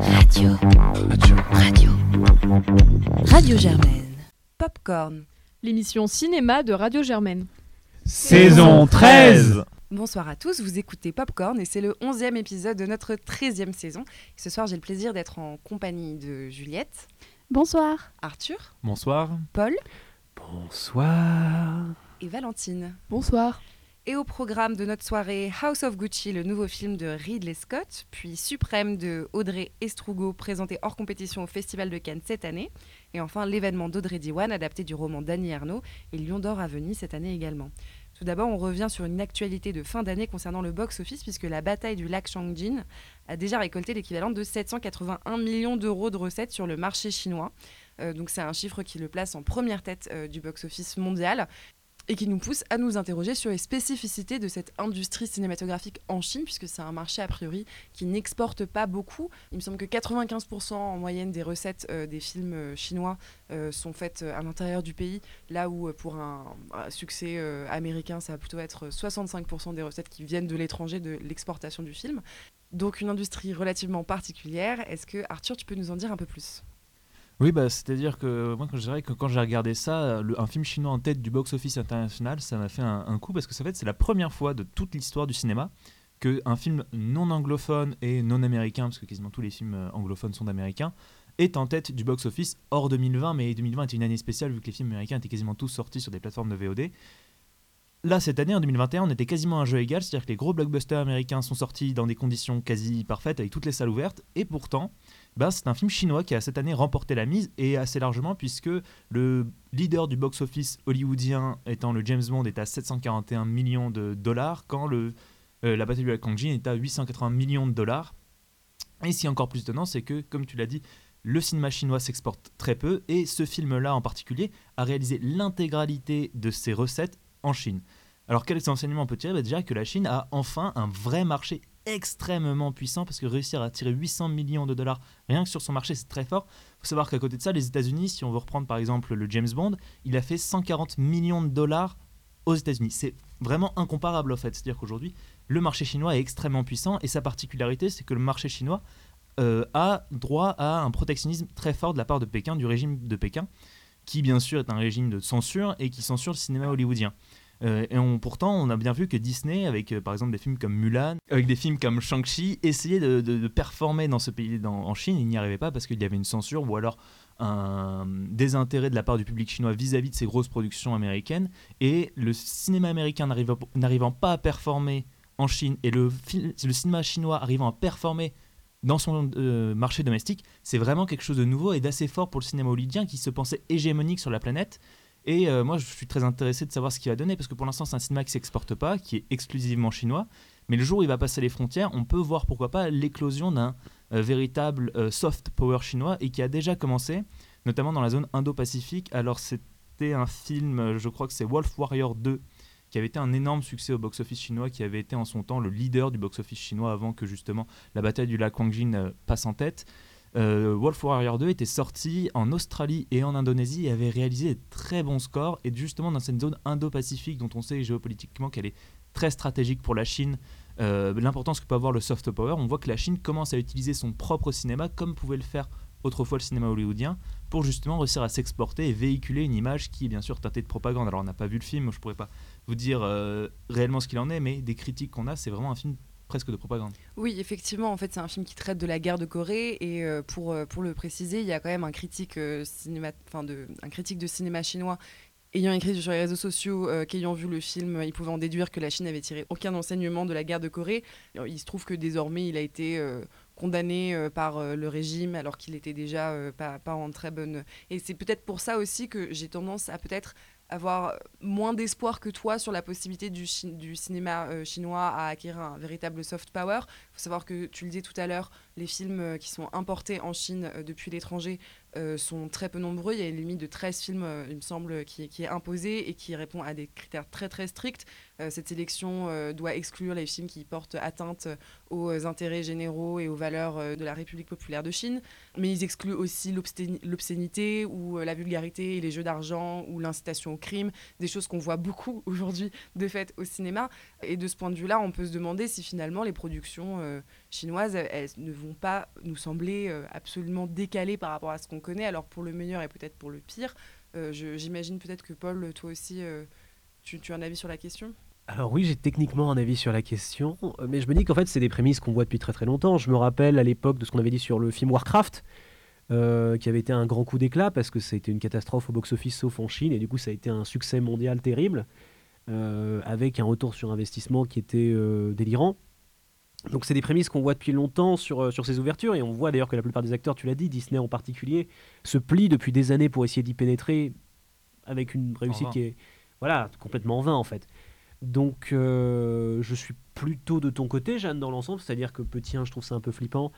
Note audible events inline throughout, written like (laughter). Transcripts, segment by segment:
Radio. Radio. Radio. Radio Germaine. Popcorn. L'émission cinéma de Radio Germaine. Saison 13 Bonsoir à tous, vous écoutez Popcorn et c'est le 11e épisode de notre 13e saison. Ce soir, j'ai le plaisir d'être en compagnie de Juliette, Bonsoir. Arthur, Bonsoir. Paul Bonsoir. et Valentine. Bonsoir. Et au programme de notre soirée House of Gucci, le nouveau film de Ridley Scott, puis Suprême de Audrey Estrugo, présenté hors compétition au Festival de Cannes cette année, et enfin l'événement d'Audrey Diwan, adapté du roman d'Annie Ernaux, et Lion d'Or à Venise cette année également. Tout d'abord, on revient sur une actualité de fin d'année concernant le box-office, puisque la bataille du lac Changjin a déjà récolté l'équivalent de 781 millions d'euros de recettes sur le marché chinois. Euh, donc c'est un chiffre qui le place en première tête euh, du box-office mondial et qui nous pousse à nous interroger sur les spécificités de cette industrie cinématographique en Chine, puisque c'est un marché a priori qui n'exporte pas beaucoup. Il me semble que 95% en moyenne des recettes euh, des films euh, chinois euh, sont faites à l'intérieur du pays, là où pour un, succès américain, ça va plutôt être 65% des recettes qui viennent de l'étranger, de l'exportation du film. Donc une industrie relativement particulière. Est-ce que Arthur, tu peux nous en dire un peu plus? Oui, bah, c'est-à-dire que moi, quand je dirais que quand j'ai regardé ça, un film chinois en tête du box-office international, ça m'a fait un, un coup parce que ça fait, c'est la première fois de toute l'histoire du cinéma qu'un film non anglophone et non américain, parce que quasiment tous les films euh, anglophones sont américains, est en tête du box-office hors 2020. Mais 2020 était une année spéciale vu que les films américains étaient quasiment tous sortis sur des plateformes de VOD. Là, cette année, en 2021, on était quasiment à un jeu égal, c'est-à-dire que les gros blockbusters américains sont sortis dans des conditions quasi parfaites, avec toutes les salles ouvertes, et pourtant, bah, c'est un film chinois qui a cette année remporté la mise, et assez largement, puisque le leader du box-office hollywoodien étant le James Bond est à 741 millions de dollars, quand le, euh, la bataille de la Kangjin est à 880 millions de dollars. Et est encore plus étonnant, c'est que, comme tu l'as dit, le cinéma chinois s'exporte très peu, et ce film-là en particulier a réalisé l'intégralité de ses recettes en Chine. Alors quels enseignements on peut tirer? Bah, Déjà que la Chine a enfin un vrai marché extrêmement puissant parce que réussir à tirer 800 millions de dollars rien que sur son marché c'est très fort. Il faut savoir qu'à côté de ça les États-Unis, si on veut reprendre par exemple le James Bond, il a fait 140 millions de dollars aux États-Unis. C'est vraiment incomparable en fait. C'est-à-dire qu'aujourd'hui le marché chinois est extrêmement puissant et sa particularité c'est que le marché chinois euh, a droit à un protectionnisme très fort de la part de Pékin, du régime de Pékin, qui bien sûr est un régime de censure et qui censure le cinéma hollywoodien. Euh, et pourtant, on a bien vu que Disney, avec euh, par exemple des films comme Mulan, avec des films comme Shang-Chi, essayait de, performer dans ce pays, en Chine. Il n'y arrivait pas parce qu'il y avait une censure ou alors un désintérêt de la part du public chinois vis-à-vis de ces grosses productions américaines. Et le cinéma américain n'arrivant pas à performer en Chine et le cinéma chinois arrivant à performer dans son euh, marché domestique, c'est vraiment quelque chose de nouveau et d'assez fort pour le cinéma hollywoodien qui se pensait hégémonique sur la planète. Et euh, moi, je suis très intéressé de savoir ce qu'il va donner parce que pour l'instant, c'est un cinéma qui s'exporte pas, qui est exclusivement chinois. Mais le jour où il va passer les frontières, on peut voir pourquoi pas l'éclosion d'un euh, véritable euh, soft power chinois et qui a déjà commencé, notamment dans la zone Indo-Pacifique. Alors, c'était un film, je crois que c'est Wolf Warrior 2, qui avait été un énorme succès au box-office chinois, qui avait été en son temps le leader du box-office chinois avant que justement la bataille du lac Huangjin euh, passe en tête. Euh, Wolf Warrior 2 était sorti en Australie et en Indonésie et avait réalisé des très bons scores. Et justement, dans cette zone Indo-Pacifique, dont on sait géopolitiquement qu'elle est très stratégique pour la Chine, euh, l'importance que peut avoir le soft power, on voit que la Chine commence à utiliser son propre cinéma comme pouvait le faire autrefois le cinéma hollywoodien pour justement réussir à s'exporter et véhiculer une image qui est bien sûr teintée de propagande. Alors on n'a pas vu le film, je pourrais pas vous dire euh, réellement ce qu'il en est, mais des critiques qu'on a, c'est vraiment un film presque de propagande. Oui, effectivement, en fait, c'est un film qui traite de la guerre de Corée et euh, pour, euh, pour le préciser, il y a quand même un critique, euh, cinéma, de, un critique de cinéma chinois ayant écrit sur les réseaux sociaux qu'ayant vu le film, il pouvait en déduire que la Chine avait tiré aucun enseignement de la guerre de Corée. Il se trouve que désormais, il a été condamné par le régime alors qu'il était déjà pas, pas en très bonne... Et c'est peut-être pour ça aussi que j'ai tendance à peut-être avoir moins d'espoir que toi sur la possibilité du, cinéma euh, chinois à acquérir un véritable soft power. Il faut savoir que, tu le disais tout à l'heure, les films euh, qui sont importés en Chine euh, depuis l'étranger sont très peu nombreux. Il y a une limite de 13 films, il me semble, qui, qui est imposée et qui répond à des critères très très stricts. Euh, cette sélection euh, doit exclure les films qui portent atteinte aux euh, intérêts généraux et aux valeurs de la République populaire de Chine. Mais ils excluent aussi l'obscénité ou la vulgarité et les jeux d'argent ou l'incitation au crime, des choses qu'on voit beaucoup (laughs) aujourd'hui de fait au cinéma. Et de ce point de vue-là, on peut se demander si finalement les productions chinoises, ne vont pas nous sembler absolument décalées par rapport à ce qu'on connaît. Alors pour le meilleur et peut-être pour le pire, j'imagine peut-être que Paul, toi aussi, tu as un avis sur la question? Alors oui, j'ai techniquement un avis sur la question, mais je me dis qu'en fait c'est des prémices qu'on voit depuis très très longtemps. Je me rappelle à l'époque de ce qu'on avait dit sur le film Warcraft, euh, qui avait été un grand coup d'éclat parce que ça a été une catastrophe au box-office sauf en Chine, et du coup ça a été un succès mondial terrible, euh, avec un retour sur investissement qui était euh, délirant. Donc c'est des prémices qu'on voit depuis longtemps sur, sur ces ouvertures, et on voit d'ailleurs que la plupart des acteurs, tu l'as dit, Disney en particulier, se plient depuis des années pour essayer d'y pénétrer avec une réussite qui est voilà, complètement vain en fait. Donc euh, je suis plutôt de ton côté, Jeanne, dans l'ensemble, c'est-à-dire que petit 1, je trouve ça un peu flippant,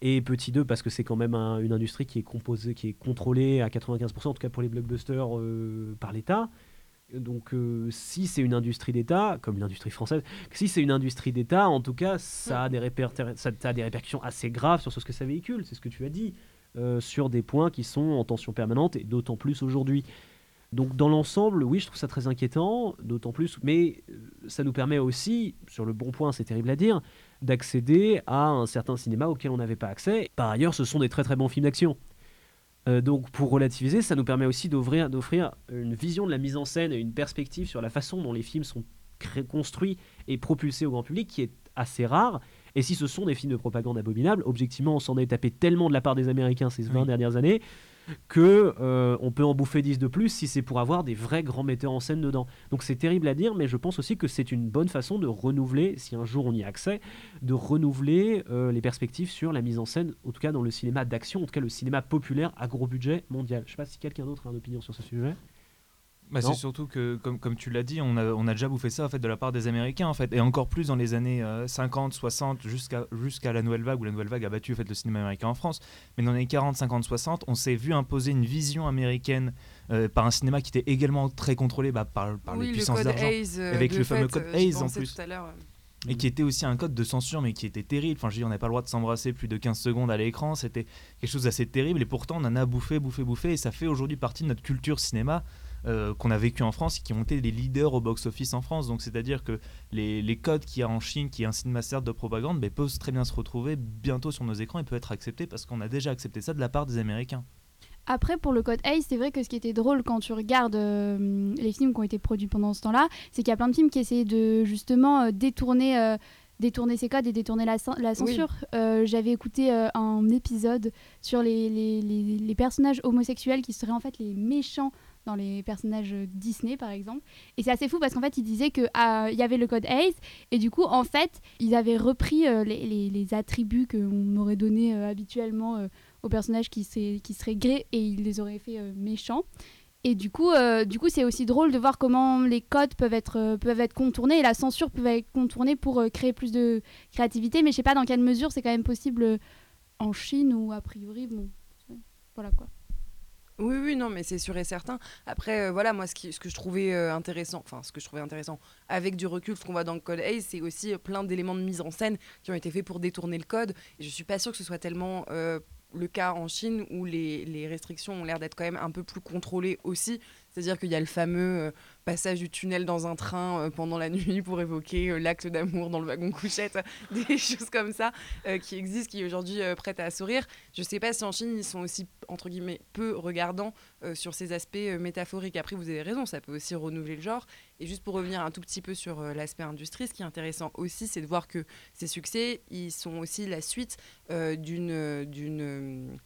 et petit 2, parce que c'est quand même une industrie qui est composée, qui est contrôlée à 95%, en tout cas pour les blockbusters, euh, par l'État. Donc euh, si c'est une industrie d'État, comme l'industrie française, si c'est une industrie d'État, en tout cas, ça a, des ça a des répercussions assez graves sur ce que ça véhicule, c'est ce que tu as dit, sur des points qui sont en tension permanente, et d'autant plus aujourd'hui. Donc dans l'ensemble, oui, je trouve ça très inquiétant, d'autant plus, mais euh, ça nous permet aussi, sur le bon point, c'est terrible à dire, d'accéder à un certain cinéma auquel on n'avait pas accès. Par ailleurs, ce sont des très très bons films d'action. Euh, donc pour relativiser, ça nous permet aussi d'offrir une vision de la mise en scène et une perspective sur la façon dont les films sont construits et propulsés au grand public qui est assez rare. Et si ce sont des films de propagande abominables, objectivement, on s'en est tapé tellement de la part des Américains ces 20 dernières années que euh, on peut en bouffer 10 de plus si c'est pour avoir des vrais grands metteurs en scène dedans. Donc c'est terrible à dire, mais je pense aussi que c'est une bonne façon de renouveler, si un jour on y a accès, de renouveler euh, les perspectives sur la mise en scène, en tout cas dans le cinéma d'action, en tout cas le cinéma populaire à gros budget mondial. Je sais pas si quelqu'un d'autre a une opinion sur ce sujet. Bah, c'est surtout que, comme, comme tu l'as dit, on a, on a déjà bouffé ça en fait, de la part des Américains, en fait, et encore plus dans les années 50, euh, 60, jusqu'à jusqu'à la Nouvelle Vague, où la Nouvelle Vague a battu en fait, le cinéma américain en France. Mais dans les 40, 50, 60, on s'est vu imposer une vision américaine euh, par un cinéma qui était également très contrôlé bah, par, par les puissances d'argent. Euh, avec le fameux code Hayes en plus. Tout à et qui était aussi un code de censure, mais qui était terrible. Enfin, je dis, on n'avait pas le droit de s'embrasser plus de 15 secondes à l'écran. C'était quelque chose d'assez terrible. Et pourtant, on en a bouffé, bouffé, bouffé. Et ça fait aujourd'hui partie de notre culture cinéma. Euh, qu'on a vécu en France et qui ont été les leaders au box-office en France. Donc c'est-à-dire que les, les codes qu'il y a en Chine, qui est un cinéma certes de propagande, mais peuvent très bien se retrouver bientôt sur nos écrans et peuvent être acceptés parce qu'on a déjà accepté ça de la part des Américains. Après, pour le code A, c'est vrai que ce qui était drôle quand tu regardes euh, les films qui ont été produits pendant ce temps-là, c'est qu'il y a plein de films qui essayaient de justement euh, détourner détourner ces codes et détourner la, la censure. J'avais écouté un épisode sur les, les, les, personnages homosexuels qui seraient en fait les méchants dans les personnages Disney par exemple. Et c'est assez fou parce qu'en fait, ils disaient qu'il ah, y avait le code ACE et du coup, en fait, ils avaient repris euh, les, les, attributs qu'on aurait donnés euh, habituellement euh, aux personnages qui, qui seraient gays et ils les auraient fait méchants. Et du coup, du c'est aussi drôle de voir comment les codes peuvent être, peuvent être contournés et la censure peut être contournée pour créer plus de créativité. Mais je sais pas dans quelle mesure c'est quand même possible en Chine ou a priori, bon, voilà quoi. Oui, oui, non, mais c'est sûr et certain. Après, euh, voilà, moi, ce, que je trouvais euh, intéressant, enfin, ce que je trouvais intéressant avec du recul, ce qu'on voit dans le code Hayes, c'est aussi euh, plein d'éléments de mise en scène qui ont été faits pour détourner le code. Et je suis pas sûre que ce soit tellement le cas en Chine où les, les restrictions ont l'air d'être quand même un peu plus contrôlées aussi. C'est-à-dire qu'il y a le fameux euh, passage du tunnel dans un train euh, pendant la (laughs) nuit pour évoquer euh, l'acte d'amour dans le wagon couchette, (laughs) des choses comme ça qui existent, qui aujourd'hui prêtent à sourire. Je ne sais pas si en Chine ils sont aussi entre guillemets peu regardants sur ces aspects métaphoriques. Après, vous avez raison, ça peut aussi renouveler le genre. Et juste pour revenir un tout petit peu sur l'aspect industrie, ce qui est intéressant aussi, c'est de voir que ces succès, ils sont aussi la suite d'une d'une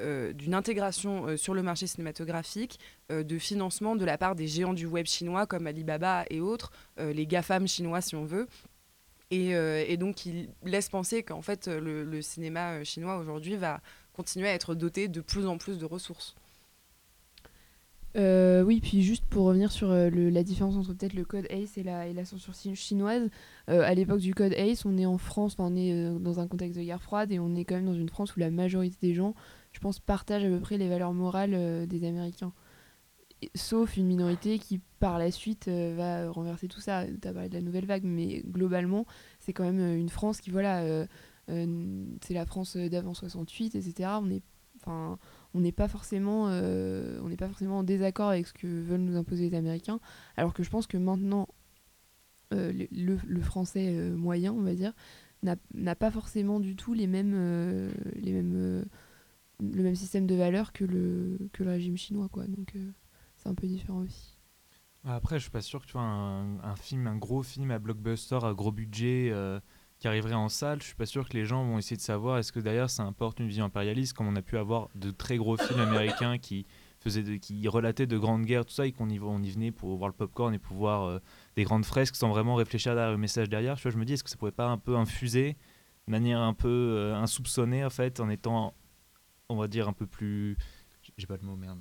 euh, d'une intégration euh, sur le marché cinématographique, euh, de financement de la part des géants du web chinois comme Alibaba et autres, les GAFAM chinois si on veut. Et, donc il laisse penser qu'en fait le, cinéma chinois aujourd'hui va continuer à être doté de plus en plus de ressources. oui, puis juste pour revenir sur la différence entre peut-être le code ACE et la, et la censure chinoise, à l'époque du code ACE, on est en France, on est dans un contexte de guerre froide et on est quand même dans une France où la majorité des gens je pense, partagent à peu près les valeurs morales euh, des Américains. sauf une minorité qui, par la suite, euh, va renverser tout ça. Tu as parlé de la nouvelle vague, mais globalement, c'est quand même euh, une France qui, voilà, c'est la France d'avant 68, etc. On est enfin on n'est pas forcément on n'est pas forcément en désaccord avec ce que veulent nous imposer les américains alors que je pense que maintenant le, le, français moyen on va dire n'a pas forcément du tout les mêmes, les mêmes, le même système de valeurs que le, que le régime chinois. Quoi. Donc c'est un peu différent aussi. Après, je suis pas sûr que tu vois un, un film, un gros film à blockbuster, à gros budget qui arriverait en salle, je suis pas sûr que les gens vont essayer de savoir est-ce que d'ailleurs ça importe une vision impérialiste, comme on a pu avoir de très gros films américains qui faisaient qui relataient de grandes guerres, tout ça, et qu'on y, venait pour voir le popcorn et pour voir euh, des grandes fresques sans vraiment réfléchir à le message derrière. Tu vois, je me dis, est-ce que ça pourrait pas un peu infuser de manière un peu euh, insoupçonnée, en fait, en étant, on va dire, un peu plus. J'ai pas le mot, merde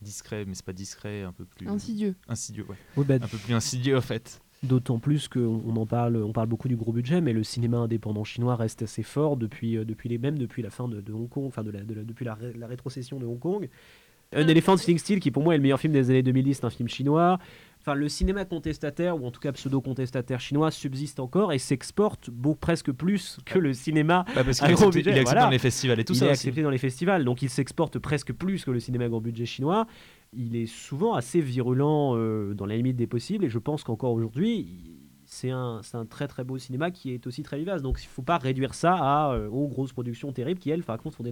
discret, mais c'est pas discret, un peu plus insidieux. Insidieux, ouais. Oui, bah, un peu plus insidieux en fait. D'autant plus qu'on en parle, on parle beaucoup du gros budget, mais le cinéma indépendant chinois reste assez fort depuis, euh, depuis les mêmes, depuis la fin de, Hong Kong, enfin de la, depuis la, la, rétrocession de Hong Kong. Un Elephant Sitting Still, qui pour moi est le meilleur film des années 2010, c'est un film chinois. Enfin, le cinéma contestataire, ou en tout cas pseudo-contestataire chinois, subsiste encore et s'exporte presque plus que le cinéma bah parce à gros budget. Il est accepté dans les festivals et tout il ça. Il est accepté dans les festivals, donc il s'exporte presque plus que le cinéma à gros budget chinois il est souvent assez virulent euh, dans la limite des possibles et je pense qu'encore aujourd'hui, c'est un, un, très très beau cinéma qui est aussi très vivace. Donc il ne faut pas réduire ça à, euh, aux grosses productions terribles qui, elles, par contre, font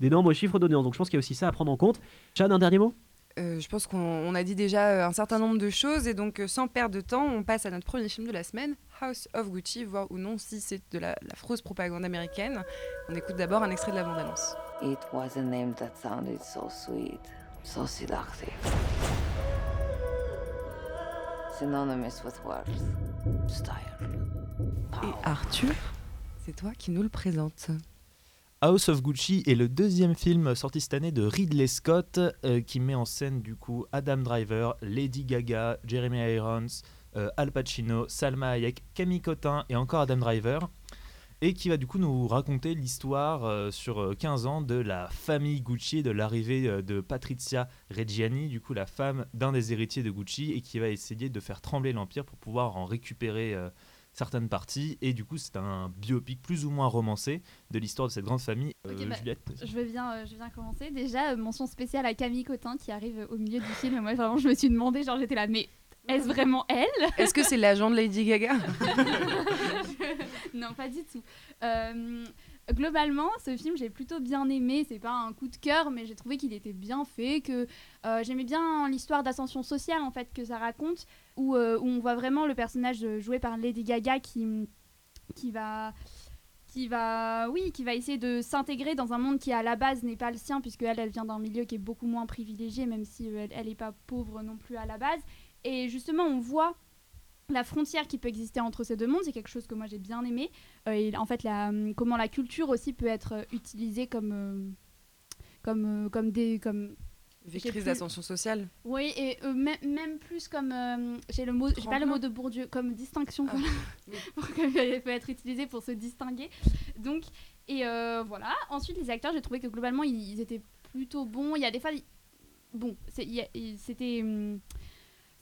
d'énormes chiffres d'audience. Donc je pense qu'il y a aussi ça à prendre en compte. Chad, un dernier mot? Euh, je pense qu'on a dit déjà un certain nombre de choses et donc sans perdre de temps, on passe à notre premier film de la semaine, House of Gucci, voir ou non si c'est de la, la fausse propagande américaine. On écoute d'abord un extrait de la bande-annonce. It was a name that sounded so sweet. so seductive. Synonymous with worth, style, Et Arthur, c'est toi qui nous le présente. House of Gucci est le deuxième film sorti cette année de Ridley Scott euh, qui met en scène du coup Adam Driver, Lady Gaga, Jeremy Irons, euh, Al Pacino, Salma Hayek, Camille Cotin et encore Adam Driver. Et qui va du coup nous raconter l'histoire euh, sur 15 euh, ans de la famille Gucci, de l'arrivée de Patrizia Reggiani, du coup la femme d'un des héritiers de Gucci, et qui va essayer de faire trembler l'empire pour pouvoir en récupérer certaines parties. Et du coup, c'est un biopic plus ou moins romancé de l'histoire de cette grande famille. Bah, je, vais bien, je viens commencer. Déjà, mention spéciale à Camille Cotin qui arrive au milieu du film. Moi, vraiment, je me suis demandé, genre, j'étais là, mais est-ce vraiment elle? Est-ce que c'est l'agent de Lady Gaga? (laughs) Non, pas du tout. Euh, globalement, ce film, j'ai plutôt bien aimé. C'est pas un coup de cœur, mais j'ai trouvé qu'il était bien fait, que euh, j'aimais bien l'histoire d'ascension sociale en fait que ça raconte, où, euh, où, on voit vraiment le personnage joué par Lady Gaga qui, qui va qui va, oui, qui va essayer de s'intégrer dans un monde qui à la base n'est pas le sien, puisque elle, elle vient d'un milieu qui est beaucoup moins privilégié, même si elle n'est pas pauvre non plus à la base. Et justement, on voit la frontière qui peut exister entre ces deux mondes, c'est quelque chose que moi j'ai bien aimé. Euh, et en fait, la, comment la culture aussi peut être utilisée comme, euh, comme, euh, comme des. Comme, Vectrice d'ascension sociale. Oui, et même, plus comme. j'ai le mot, j'ai pas le mot de Bourdieu, comme distinction. Ah, (laughs) Elle peut être utilisée pour se distinguer. Donc, et voilà. Ensuite, les acteurs, j'ai trouvé que globalement, ils, ils, étaient plutôt bons. Il y a des fois. Bon, c'était.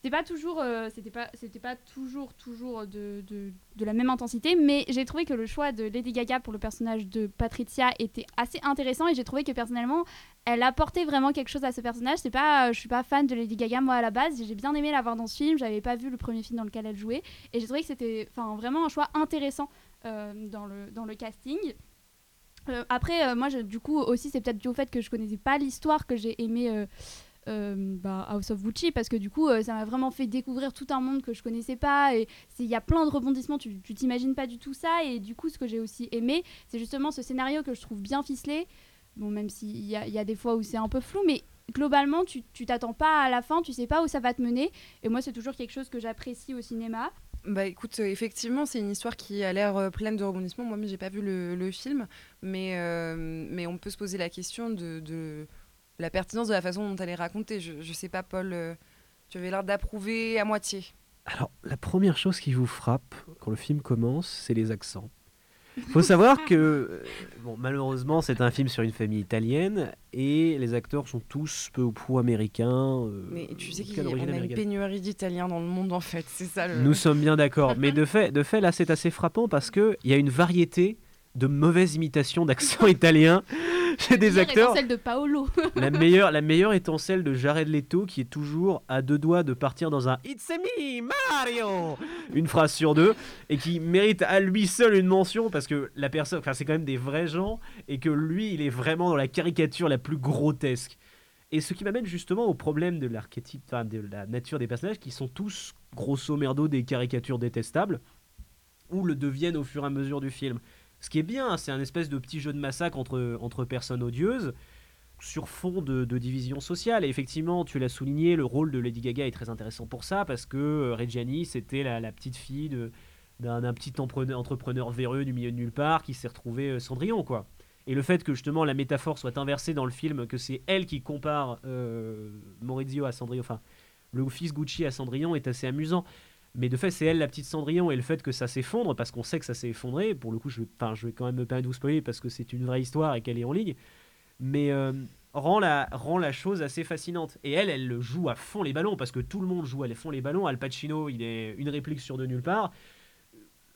C'était pas toujours euh, c'était pas c'était pas toujours toujours de, de, la même intensité mais j'ai trouvé que le choix de Lady Gaga pour le personnage de Patricia était assez intéressant et j'ai trouvé que personnellement elle apportait vraiment quelque chose à ce personnage. C'est pas je suis pas fan de Lady Gaga moi à la base. J'ai bien aimé la voir dans ce film. J'avais pas vu le premier film dans lequel elle jouait et j'ai trouvé que c'était enfin vraiment un choix intéressant euh, dans le dans le casting. Euh, après moi du coup aussi c'est peut-être dû au fait que je connaissais pas l'histoire que j'ai aimé euh, bah, House of Gucci parce que du coup euh, ça m'a vraiment fait découvrir tout un monde que je connaissais pas et il y a plein de rebondissements tu t'imagines pas du tout ça et du coup ce que j'ai aussi aimé c'est justement ce scénario que je trouve bien ficelé bon même s'il y, y, a des fois où c'est un peu flou mais globalement tu t'attends pas à la fin tu sais pas où ça va te mener et moi c'est toujours quelque chose que j'apprécie au cinéma bah écoute, euh, effectivement, c'est une histoire qui a l'air pleine de rebondissements. Moi-même, j'ai pas vu le, film, mais, mais on peut se poser la question de la pertinence de la façon dont elle est racontée. Je, je sais pas, Paul, euh, tu avais l'air d'approuver à moitié. Alors, la première chose qui vous frappe quand le film commence, c'est les accents. Il faut savoir que, euh, bon, malheureusement, c'est un film sur une famille italienne et les acteurs sont tous peu ou prou américains. Euh, Mais tu sais qu'il y a une pénurie d'Italiens dans le monde, en fait, c'est ça. Nous sommes bien d'accord. Mais de (laughs) fait, de fait, là, c'est assez frappant parce qu'il y a une variété de mauvaises imitations d'accent (laughs) italien J'ai des Meilleure acteurs. étant celle de Paolo. (laughs) La meilleure, la meilleure étant celle de Jared Leto qui est toujours à deux doigts de partir dans un It's me, Mario Une phrase sur deux et qui mérite à lui seul une mention parce que la personne, enfin c'est quand même des vrais gens et que lui il est vraiment dans la caricature la plus grotesque. Et ce qui m'amène justement au problème de l'archétype, enfin de la nature des personnages qui sont tous grosso merdo des caricatures détestables ou le deviennent au fur et à mesure du film. Ce qui est bien, c'est un espèce de petit jeu de massacre entre, personnes odieuses sur fond de, division sociale. Et effectivement, tu l'as souligné, le rôle de Lady Gaga est très intéressant pour ça, parce que euh, Reggiani, c'était la, petite fille d'un petit entrepreneur, entrepreneur véreux du milieu de nulle part qui s'est retrouvé euh, Cendrillon, quoi. Et le fait que justement la métaphore soit inversée dans le film, que c'est elle qui compare euh, Maurizio à Cendrillon, enfin le fils Gucci à Cendrillon est assez amusant. Mais de fait, c'est elle la petite Cendrillon et le fait que ça s'effondre, parce qu'on sait que ça s'est effondré. Pour le coup, je, enfin, vais quand même me permettre de spoiler parce que c'est une vraie histoire et qu'elle est en ligne. Mais euh, rend, la, rend la chose assez fascinante. Et elle, elle le joue à fond les ballons parce que tout le monde joue à fond les ballons. Al Pacino, il est une réplique sur de nulle part.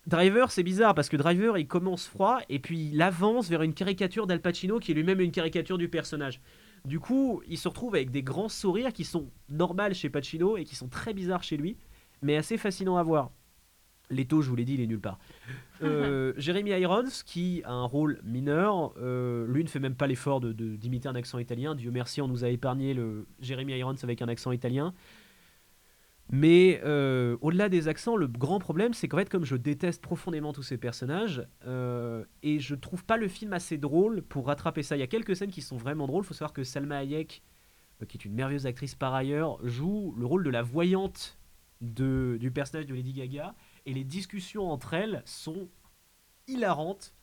Driver, c'est bizarre parce que Driver, il commence froid et puis il avance vers une caricature d'Al Pacino qui est lui-même une caricature du personnage. Du coup, il se retrouve avec des grands sourires qui sont normales chez Pacino et qui sont très bizarres chez lui, mais assez fascinants à voir. Leto, je vous l'ai dit, il est nulle part. (laughs) Euh, Jeremy Irons, qui a un rôle mineur, euh, lui ne fait même pas l'effort de- de- d'imiter un accent italien. Dieu merci, on nous a épargné le Jeremy Irons avec un accent italien. Mais euh, au-delà des accents, le grand problème, c'est qu'en fait, comme je déteste profondément tous ces personnages, et je trouve pas le film assez drôle pour rattraper ça. Il y a quelques scènes qui sont vraiment drôles. Il faut savoir que Salma Hayek, qui est une merveilleuse actrice par ailleurs, joue le rôle de la voyante de, du personnage de Lady Gaga, et les discussions entre elles sont hilarantes.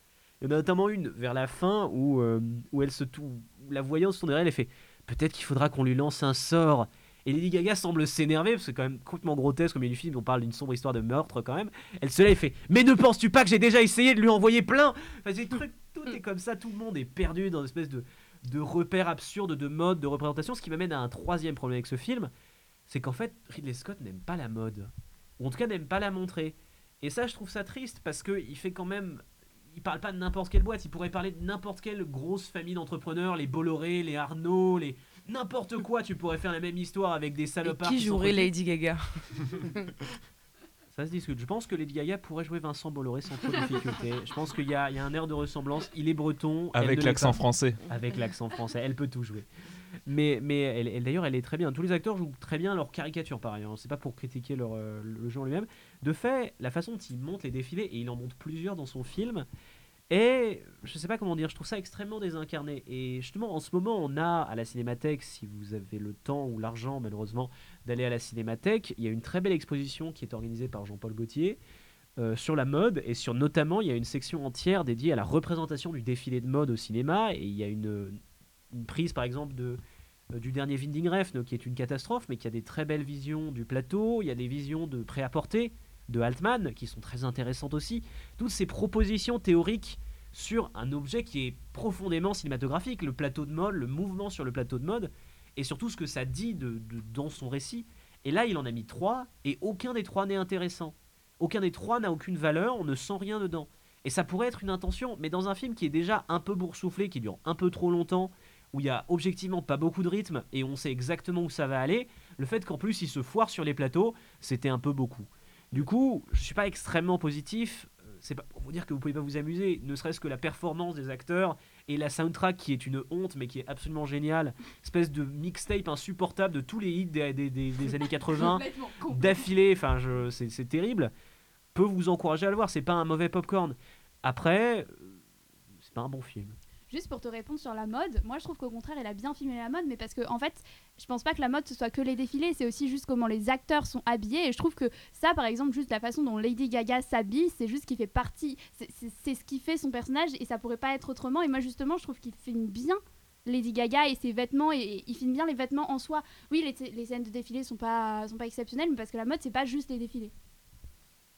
Il y en a notamment une vers la fin où, euh, où elle se où la voyante se tourne vers elle et fait peut-être qu'il faudra qu'on lui lance un sort. Et Lady Gaga semble s'énerver, parce que c'est quand même complètement grotesque au milieu du film, on parle d'une sombre histoire de meurtre quand même. Elle se lève et fait Mais ne penses-tu pas que j'ai déjà essayé de lui envoyer plein? Enfin, c'est des trucs, tout est comme ça, tout le monde est perdu dans une espèce de, de repères absurdes, de modes, de représentation. Ce qui m'amène à un troisième problème avec ce film, c'est qu'en fait, Ridley Scott n'aime pas la mode. Ou en tout cas, n'aime pas la montrer. Et ça, je trouve ça triste, parce qu'il fait quand même. Il parle pas de n'importe quelle boîte, il pourrait parler de n'importe quelle grosse famille d'entrepreneurs, les Bolloré, les Arnaud, les. N'importe quoi, tu pourrais faire la même histoire avec des Et salopards. qui qui jouerait. Lady Gaga? (laughs) Ça se discute. Je pense que Lady Gaga pourrait jouer Vincent Bolloré sans trop de difficulté. Je pense qu'il y, a il y a un air de ressemblance. Il est breton. Avec l'accent français. Avec l'accent français. Elle peut tout jouer. Mais, mais elle, d'ailleurs, elle est très bien. Tous les acteurs jouent très bien leur caricature, par ailleurs. C'est pas pour critiquer leur, euh, le jeu en lui-même. De fait, la façon dont il monte les défilés, et il en monte plusieurs dans son film, est, je sais pas comment dire, je trouve ça extrêmement désincarné. Et justement, en ce moment, on a à la Cinémathèque, si vous avez le temps ou l'argent, malheureusement, d'aller à la Cinémathèque, il y a une très belle exposition qui est organisée par Jean-Paul Gaultier. euh, sur la mode et sur notamment il y a une section entière dédiée à la représentation du défilé de mode au cinéma et il y a une, une prise par exemple de, euh, du dernier Winding Refn qui est une catastrophe mais qui a des très belles visions du plateau, il y a des visions de prêt-à-porter de Altman qui sont très intéressantes aussi. Toutes ces propositions théoriques sur un objet qui est profondément cinématographique, le plateau de mode, le mouvement sur le plateau de mode et surtout ce que ça dit de, de- dans son récit. Et là, il en a mis trois et aucun des trois n'est intéressant. Aucun des trois n'a aucune valeur, on ne sent rien dedans. Et ça pourrait être une intention, mais dans un film qui est déjà un peu boursouflé, qui dure un peu trop longtemps, où il y a objectivement pas beaucoup de rythme et on sait exactement où ça va aller, le fait qu'en plus il se foire sur les plateaux, c'était un peu beaucoup. Du coup, je suis pas extrêmement positif. euh, C'est pas pour vous dire que vous pouvez pas vous amuser, ne serait-ce que la performance des acteurs et la soundtrack qui est une honte mais qui est absolument géniale, espèce de mixtape insupportable de tous les hits des, des- des- des années 80 (laughs) Complètement con. d'affilée, enfin c'est terrible, peut vous encourager à le voir. C'est pas un mauvais popcorn. Après, euh, c'est pas un bon film. Juste pour te répondre sur la mode, moi je trouve qu'au contraire, elle a bien filmé la mode, mais parce que en fait, je pense pas que la mode ce soit que les défilés, c'est aussi juste comment les acteurs sont habillés. Et je trouve que ça, par exemple, juste la façon dont Lady Gaga s'habille, c'est juste qui fait partie, c'est- ce qui fait son personnage et ça pourrait pas être autrement. Et moi justement, je trouve qu'il filme bien. Lady Gaga et ses vêtements et, et il filme bien les vêtements en soi. Oui, les, les scènes de défilé sont pas sont pas exceptionnelles, mais parce que la mode c'est pas juste les défilés.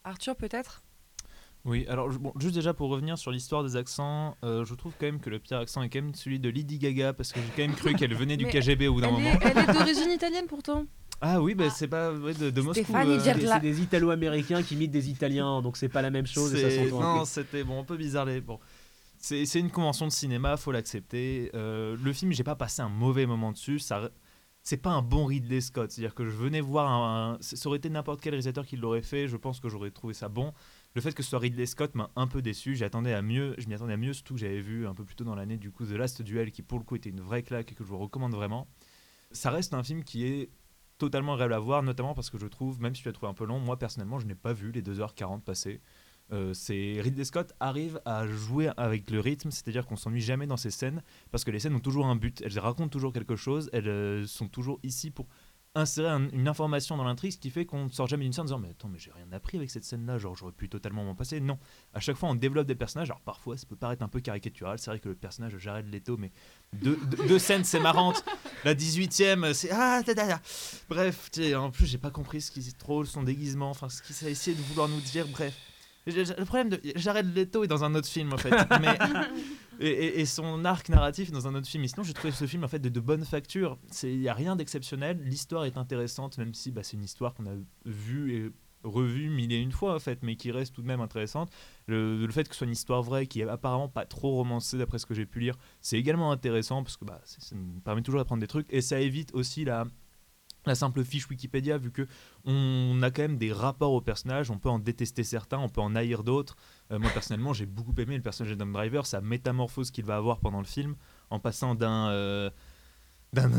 Arthur, peut-être? Oui, alors bon, juste déjà pour revenir sur l'histoire des accents, euh, je trouve quand même que le pire accent est quand même celui de Lady Gaga parce que j'ai quand même cru qu'elle venait du (laughs) KGB au bout d'un moment. elle est d'origine italienne pourtant. (laughs) Ah oui, bah, c'est pas ouais, de, de Moscou. Euh. C'est des Italo-américains qui imitent des Italiens, donc c'est pas la même chose et ça Non, peu. c'était bon, un peu bizarre. Les... Bon. C'est c'est une convention de cinéma, faut l'accepter. Euh, le film, j'ai pas passé un mauvais moment dessus. Ça, c'est pas un bon Ridley Scott. C'est-à-dire que je venais voir un, un- ça aurait été n'importe quel réalisateur qui l'aurait fait. Je pense que j'aurais trouvé ça bon. Le fait que ce soit Ridley Scott m'a un peu déçu. J'y attendais à mieux. Je m'y attendais à mieux, surtout que j'avais vu un peu plus tôt dans l'année du coup The Last Duel, qui pour le coup était une vraie claque et que je vous recommande vraiment. Ça reste un film qui est totalement agréable à voir, notamment parce que je trouve, même si tu l'as trouvé un peu long, moi personnellement, je n'ai pas vu les 2h40 passer. Euh, c'est Ridley Scott arrive à jouer avec le rythme, c'est-à-dire qu'on s'ennuie jamais dans ces scènes parce que les scènes ont toujours un but, elles racontent toujours quelque chose, elles euh, sont toujours ici pour insérer un- une information dans l'intrigue, ce qui fait qu'on ne sort jamais d'une scène en disant mais attends mais j'ai rien appris avec cette scène-là, genre j'aurais pu totalement m'en passer. Non, à chaque fois on développe des personnages, alors parfois ça peut paraître un peu caricatural, c'est vrai que le personnage de Jared Leto, mais deux, deux- deux scènes c'est marrante, la 18ème c'est ah ta, ta, ta. bref, tu sais, en plus j'ai pas compris ce qui est trop son déguisement, enfin ce qu'il a essayé de vouloir nous dire, bref. Le problème de Jared Leto est dans un autre film en fait, (laughs) mais et, son arc narratif dans un autre film. Sinon, j'ai trouvé ce film en fait de, bonne facture. Il y a rien d'exceptionnel. L'histoire est intéressante, même si bah, c'est une histoire qu'on a vue et revue mille et une fois en fait, mais qui reste tout de même intéressante. Le, fait que ce soit une histoire vraie, qui est apparemment pas trop romancée d'après ce que j'ai pu lire, c'est également intéressant parce que bah, ça nous permet toujours d'apprendre des trucs et ça évite aussi la la simple fiche Wikipédia, vu que on a quand même des rapports aux personnages, on peut en détester certains, on peut en haïr d'autres. Euh, moi personnellement, j'ai beaucoup aimé le personnage d'Adam Driver, sa métamorphose qu'il va avoir pendant le film, en passant d'un euh, d'un-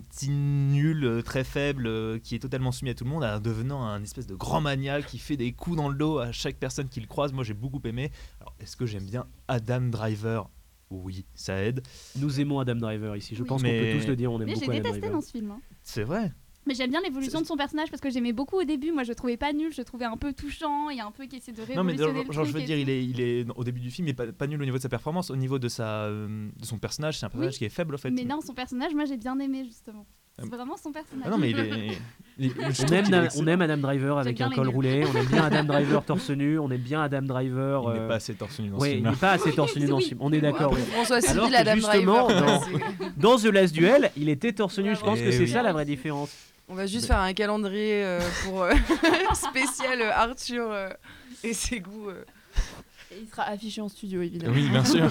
petit nul euh, très faible qui est totalement soumis à tout le monde à devenant un espèce de grand maniaque qui fait des coups dans le dos à chaque personne qu'il croise. Moi, j'ai beaucoup aimé. Alors, est-ce que j'aime bien Adam Driver? Oui, ça aide. Nous aimons Adam Driver ici. Je Oui. pense qu'on Mais- peut tous le dire. On aime Mais j'ai beaucoup Adam détesté Driver. dans ce film. hein. C'est vrai. Mais j'aime bien l'évolution de son personnage parce que j'aimais beaucoup au début. Moi, je le trouvais pas nul, je le trouvais un peu touchant et un peu qui essaie de Non mais révolutionner genre, le genre, je veux dire il est, il est au début du film il est pas, pas nul au niveau de sa performance au niveau de sa euh, de son personnage c'est un personnage Oui. qui est faible en fait Mais non, son personnage, moi, j'ai bien aimé justement. C'est vraiment son personnage. Ah non mais il est, il- (laughs) On aime, on aime Adam Driver avec un col roulé. On aime bien Adam Driver (laughs) torse nu. On aime bien Adam Driver. il n'est euh, pas assez torse nu dans ce Ouais, il film n'est pas assez torse nu (laughs) dans ce film. On est d'accord. François Alors Civil, Adam justement, Driver. dans- Dans The Last Duel, il était torse nu. Je pense Eh que c'est oui. ça la vraie différence. On va juste faire un calendrier euh, pour euh, spécial euh, Arthur euh, et ses goûts. euh. Et il sera affiché en studio, évidemment. oui bien sûr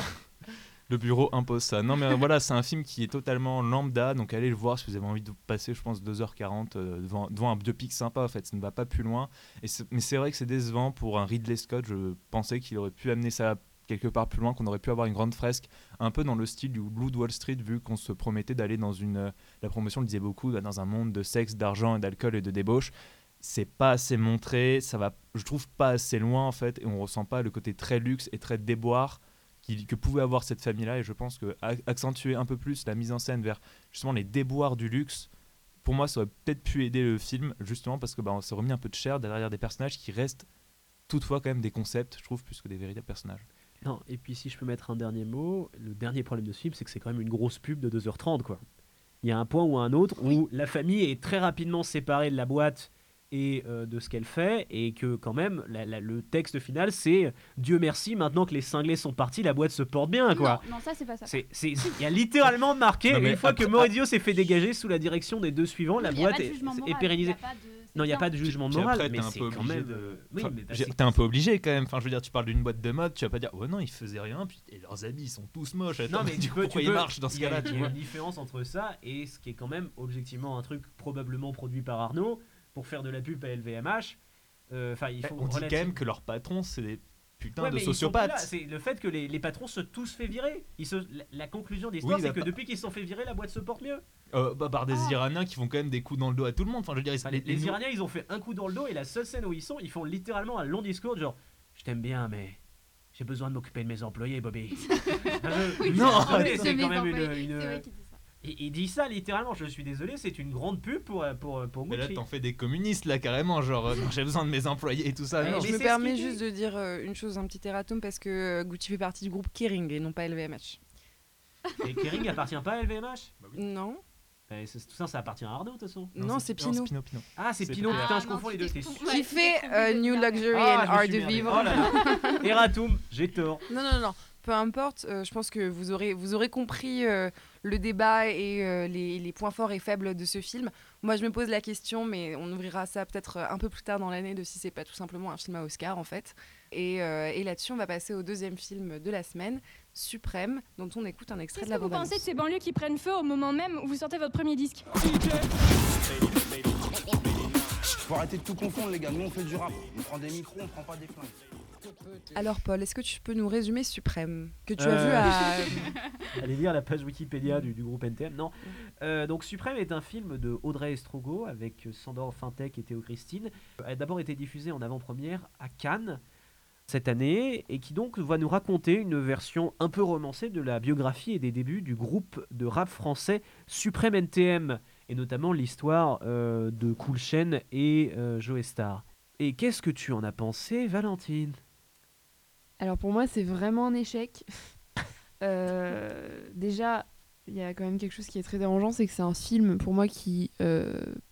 le bureau impose ça. Non mais euh, voilà c'est un film qui est totalement lambda donc allez le voir si vous avez envie de passer je pense 2h40 euh, devant, devant un biopic sympa en fait ça ne va pas plus loin. Mais c'est vrai que c'est décevant pour un Ridley Scott je pensais qu'il aurait pu amener ça quelque part plus loin qu'on aurait pu avoir une grande fresque un peu dans le style du Blue Wall Street vu qu'on se promettait d'aller dans une euh, la promotion le disait beaucoup dans un monde de sexe d'argent et d'alcool et de débauche. C'est pas assez montré ça va je trouve pas assez loin en fait et on ressent pas le côté très luxe et très déboire qui- que pouvait avoir cette famille-là. Et je pense que a- accentuer un peu plus la mise en scène vers justement les déboires du luxe, pour moi, ça aurait peut-être pu aider le film, justement parce que bah, on s'est remis un peu de chair derrière des personnages qui restent toutefois quand même des concepts, je trouve, plus que des véritables personnages. Non, et puis si je peux mettre un dernier mot, le dernier problème de ce film, c'est que c'est quand même une grosse pub de 2h30. Quoi. Il y a un point ou un autre où la famille est très rapidement séparée de la boîte et euh, de ce qu'elle fait, et que quand même, la- la- le texte final, c'est Dieu merci, maintenant que les cinglés sont partis, la boîte se porte bien. quoi. Non, non, ça, c'est pas ça. Il y a littéralement marqué, Non, une fois après- que Maurizio s'est fait dégager sous la direction des deux suivants, la boîte est, pérennisée. Non, il n'y a pas de jugement Puis moral, après, mais t'es un c'est peu quand obligé même. de- euh, oui, Enfin, mais bah, j'ai- c'est- T'es un peu obligé quand même. Enfin, je veux dire, tu parles d'une boîte de mode, tu vas pas dire, oh non, ils faisaient rien, puis et leurs habits ils sont tous moches. Non, Attends, mais (laughs) tu du coup, peux, pourquoi tu ils peux- marchent dans ce il y a- cas-là Il y a une différence entre ça et ce qui est quand même objectivement un truc probablement produit par Arnaud pour faire de la pub à LVMH. Euh, Enfin, il faut On dit quand même que leurs patrons, c'est des putains Ouais, de sociopathes. C'est le fait que les, les patrons se tous fait virer. Ils se, la, la conclusion de l'histoire, Oui, c'est bah, que pas- depuis qu'ils se sont fait virer, la boîte se porte mieux. Euh, bah, par des Ah. Iraniens qui font quand même des coups dans le dos à tout le monde. Enfin, je veux dire, ils- Enfin, les, les, les les- Iraniens, ils ont fait un coup dans le dos et la seule scène où ils sont, ils font littéralement un long discours de genre Je t'aime bien, mais j'ai besoin de m'occuper de mes employés, Bobby. (laughs) Je- Non, (laughs) c'est quand même une- Il, il dit ça littéralement, je suis désolé, c'est une grande pub pour, pour, pour Mais là, Gucci. t'en fais des communistes, là, carrément. Genre, euh, non, j'ai besoin de mes employés et tout ça. Non. je me permets dit. juste de dire euh, une chose, un petit erratum, parce que euh, Gucci fait partie du groupe Kering et non pas LVMH. Et Kering appartient pas à LVMH Non, Eh, c'est- Tout ça, ça appartient à Arnaud, de toute façon. non, c'est Pinot. Pinot, Pinot. Ah, c'est Pinot, putain, Ah, je non, confonds les deux. Qui Ouais, fait euh, New. Luxury Ah, and Art de. Vivre. Oh là là. (laughs) Eratum, j'ai tort. Non, non, non, non. Peu importe. je pense que vous aurez, vous aurez compris le débat et les, les, points forts et faibles de ce film. Moi, je me pose la question, mais on ouvrira ça peut-être un peu plus tard dans l'année de si c'est pas tout simplement un film à Oscar en fait. Et, et là-dessus, on va passer au deuxième film de la semaine, Suprême, dont on écoute un extrait de la bande Vous pensez de ces banlieues qui prennent feu au moment même où vous sortez votre premier disque Faut arrêter de tout confondre, les gars. Nous, on fait du rap. On prend des micros, on prend pas des flingues. Alors Paul, est-ce que tu peux nous résumer Suprême que tu as vu à euh, (laughs) Allez lire la page Wikipédia du, groupe NTM. Non. Euh, donc Suprême est un film de Audrey Estrogo avec Sandor Fintech et Théo Christine. Elle a d'abord été diffusé en avant-première à Cannes cette année et qui donc va nous raconter une version un peu romancée de la biographie et des débuts du groupe de rap français Suprême NTM et notamment l'histoire euh, de Cool Chain et euh, Joe Star. Et qu'est-ce que tu en as pensé, Valentine? Alors pour moi, c'est vraiment un échec. (laughs) Euh, déjà, il y a quand même quelque chose qui est très dérangeant, c'est que c'est un film pour moi qui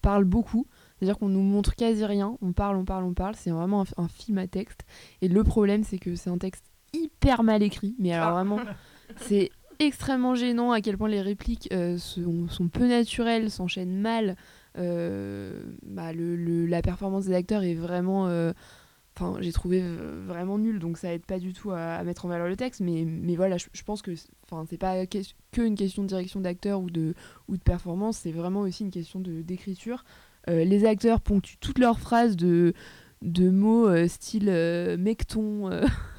parle beaucoup. C'est-à-dire qu'on nous montre quasi rien, on parle, on parle, on parle, c'est vraiment un, film à texte. Et le problème, c'est que c'est un texte hyper mal écrit, mais alors ah. vraiment, (laughs) c'est extrêmement gênant à quel point les répliques euh, sont, peu naturelles, s'enchaînent mal. Euh, bah, le, la performance des acteurs est vraiment. Euh, enfin, j'ai trouvé vraiment nul, donc ça aide pas du tout à, mettre en valeur le texte. Mais, mais voilà, je, pense que c'est pas qu'une question de direction d'acteur ou de, ou de performance, c'est vraiment aussi une question d'écriture. Euh, les acteurs ponctuent toutes leurs phrases de, de mots euh, style euh, mecton,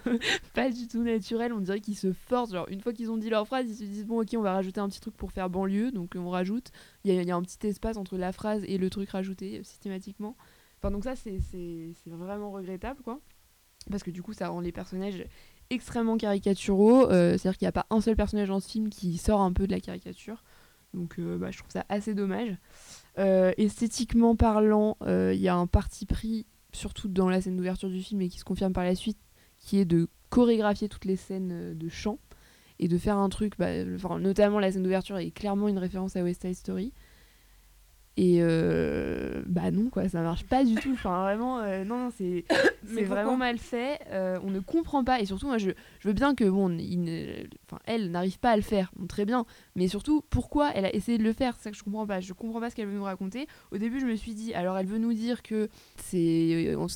(laughs) pas du tout naturel. On dirait qu'ils se forcent. Genre, une fois qu'ils ont dit leur phrase, ils se disent bon, ok, on va rajouter un petit truc pour faire banlieue. Donc on rajoute. Il y, a un petit espace entre la phrase et le truc rajouté systématiquement. Enfin, donc ça, c'est vraiment regrettable, quoi. Parce que du coup, ça rend les personnages extrêmement caricaturaux. C'est-à-dire qu'il n'y a pas un seul personnage dans ce film qui sort un peu de la caricature. Donc bah, je trouve ça assez dommage. Euh, esthétiquement parlant, il euh, y a un parti pris, surtout dans la scène d'ouverture du film et qui se confirme par la suite, qui est de chorégraphier toutes les scènes euh, de chant et de faire un truc, bah, notamment la scène d'ouverture est clairement une référence à West Side Story. Et euh, bah non, quoi, ça marche pas du tout. Enfin, vraiment, euh, non, c'est (coughs) vraiment mal fait. Euh, on ne comprend pas. Et surtout, moi, je, je veux bien que, bon, il enfin, elle n'arrive pas à le faire. très bien. Mais surtout, pourquoi elle a essayé de le faire? C'est ça que je comprends pas. Je comprends pas ce qu'elle veut nous raconter. Au début, je me suis dit, alors elle veut nous dire que c'est on,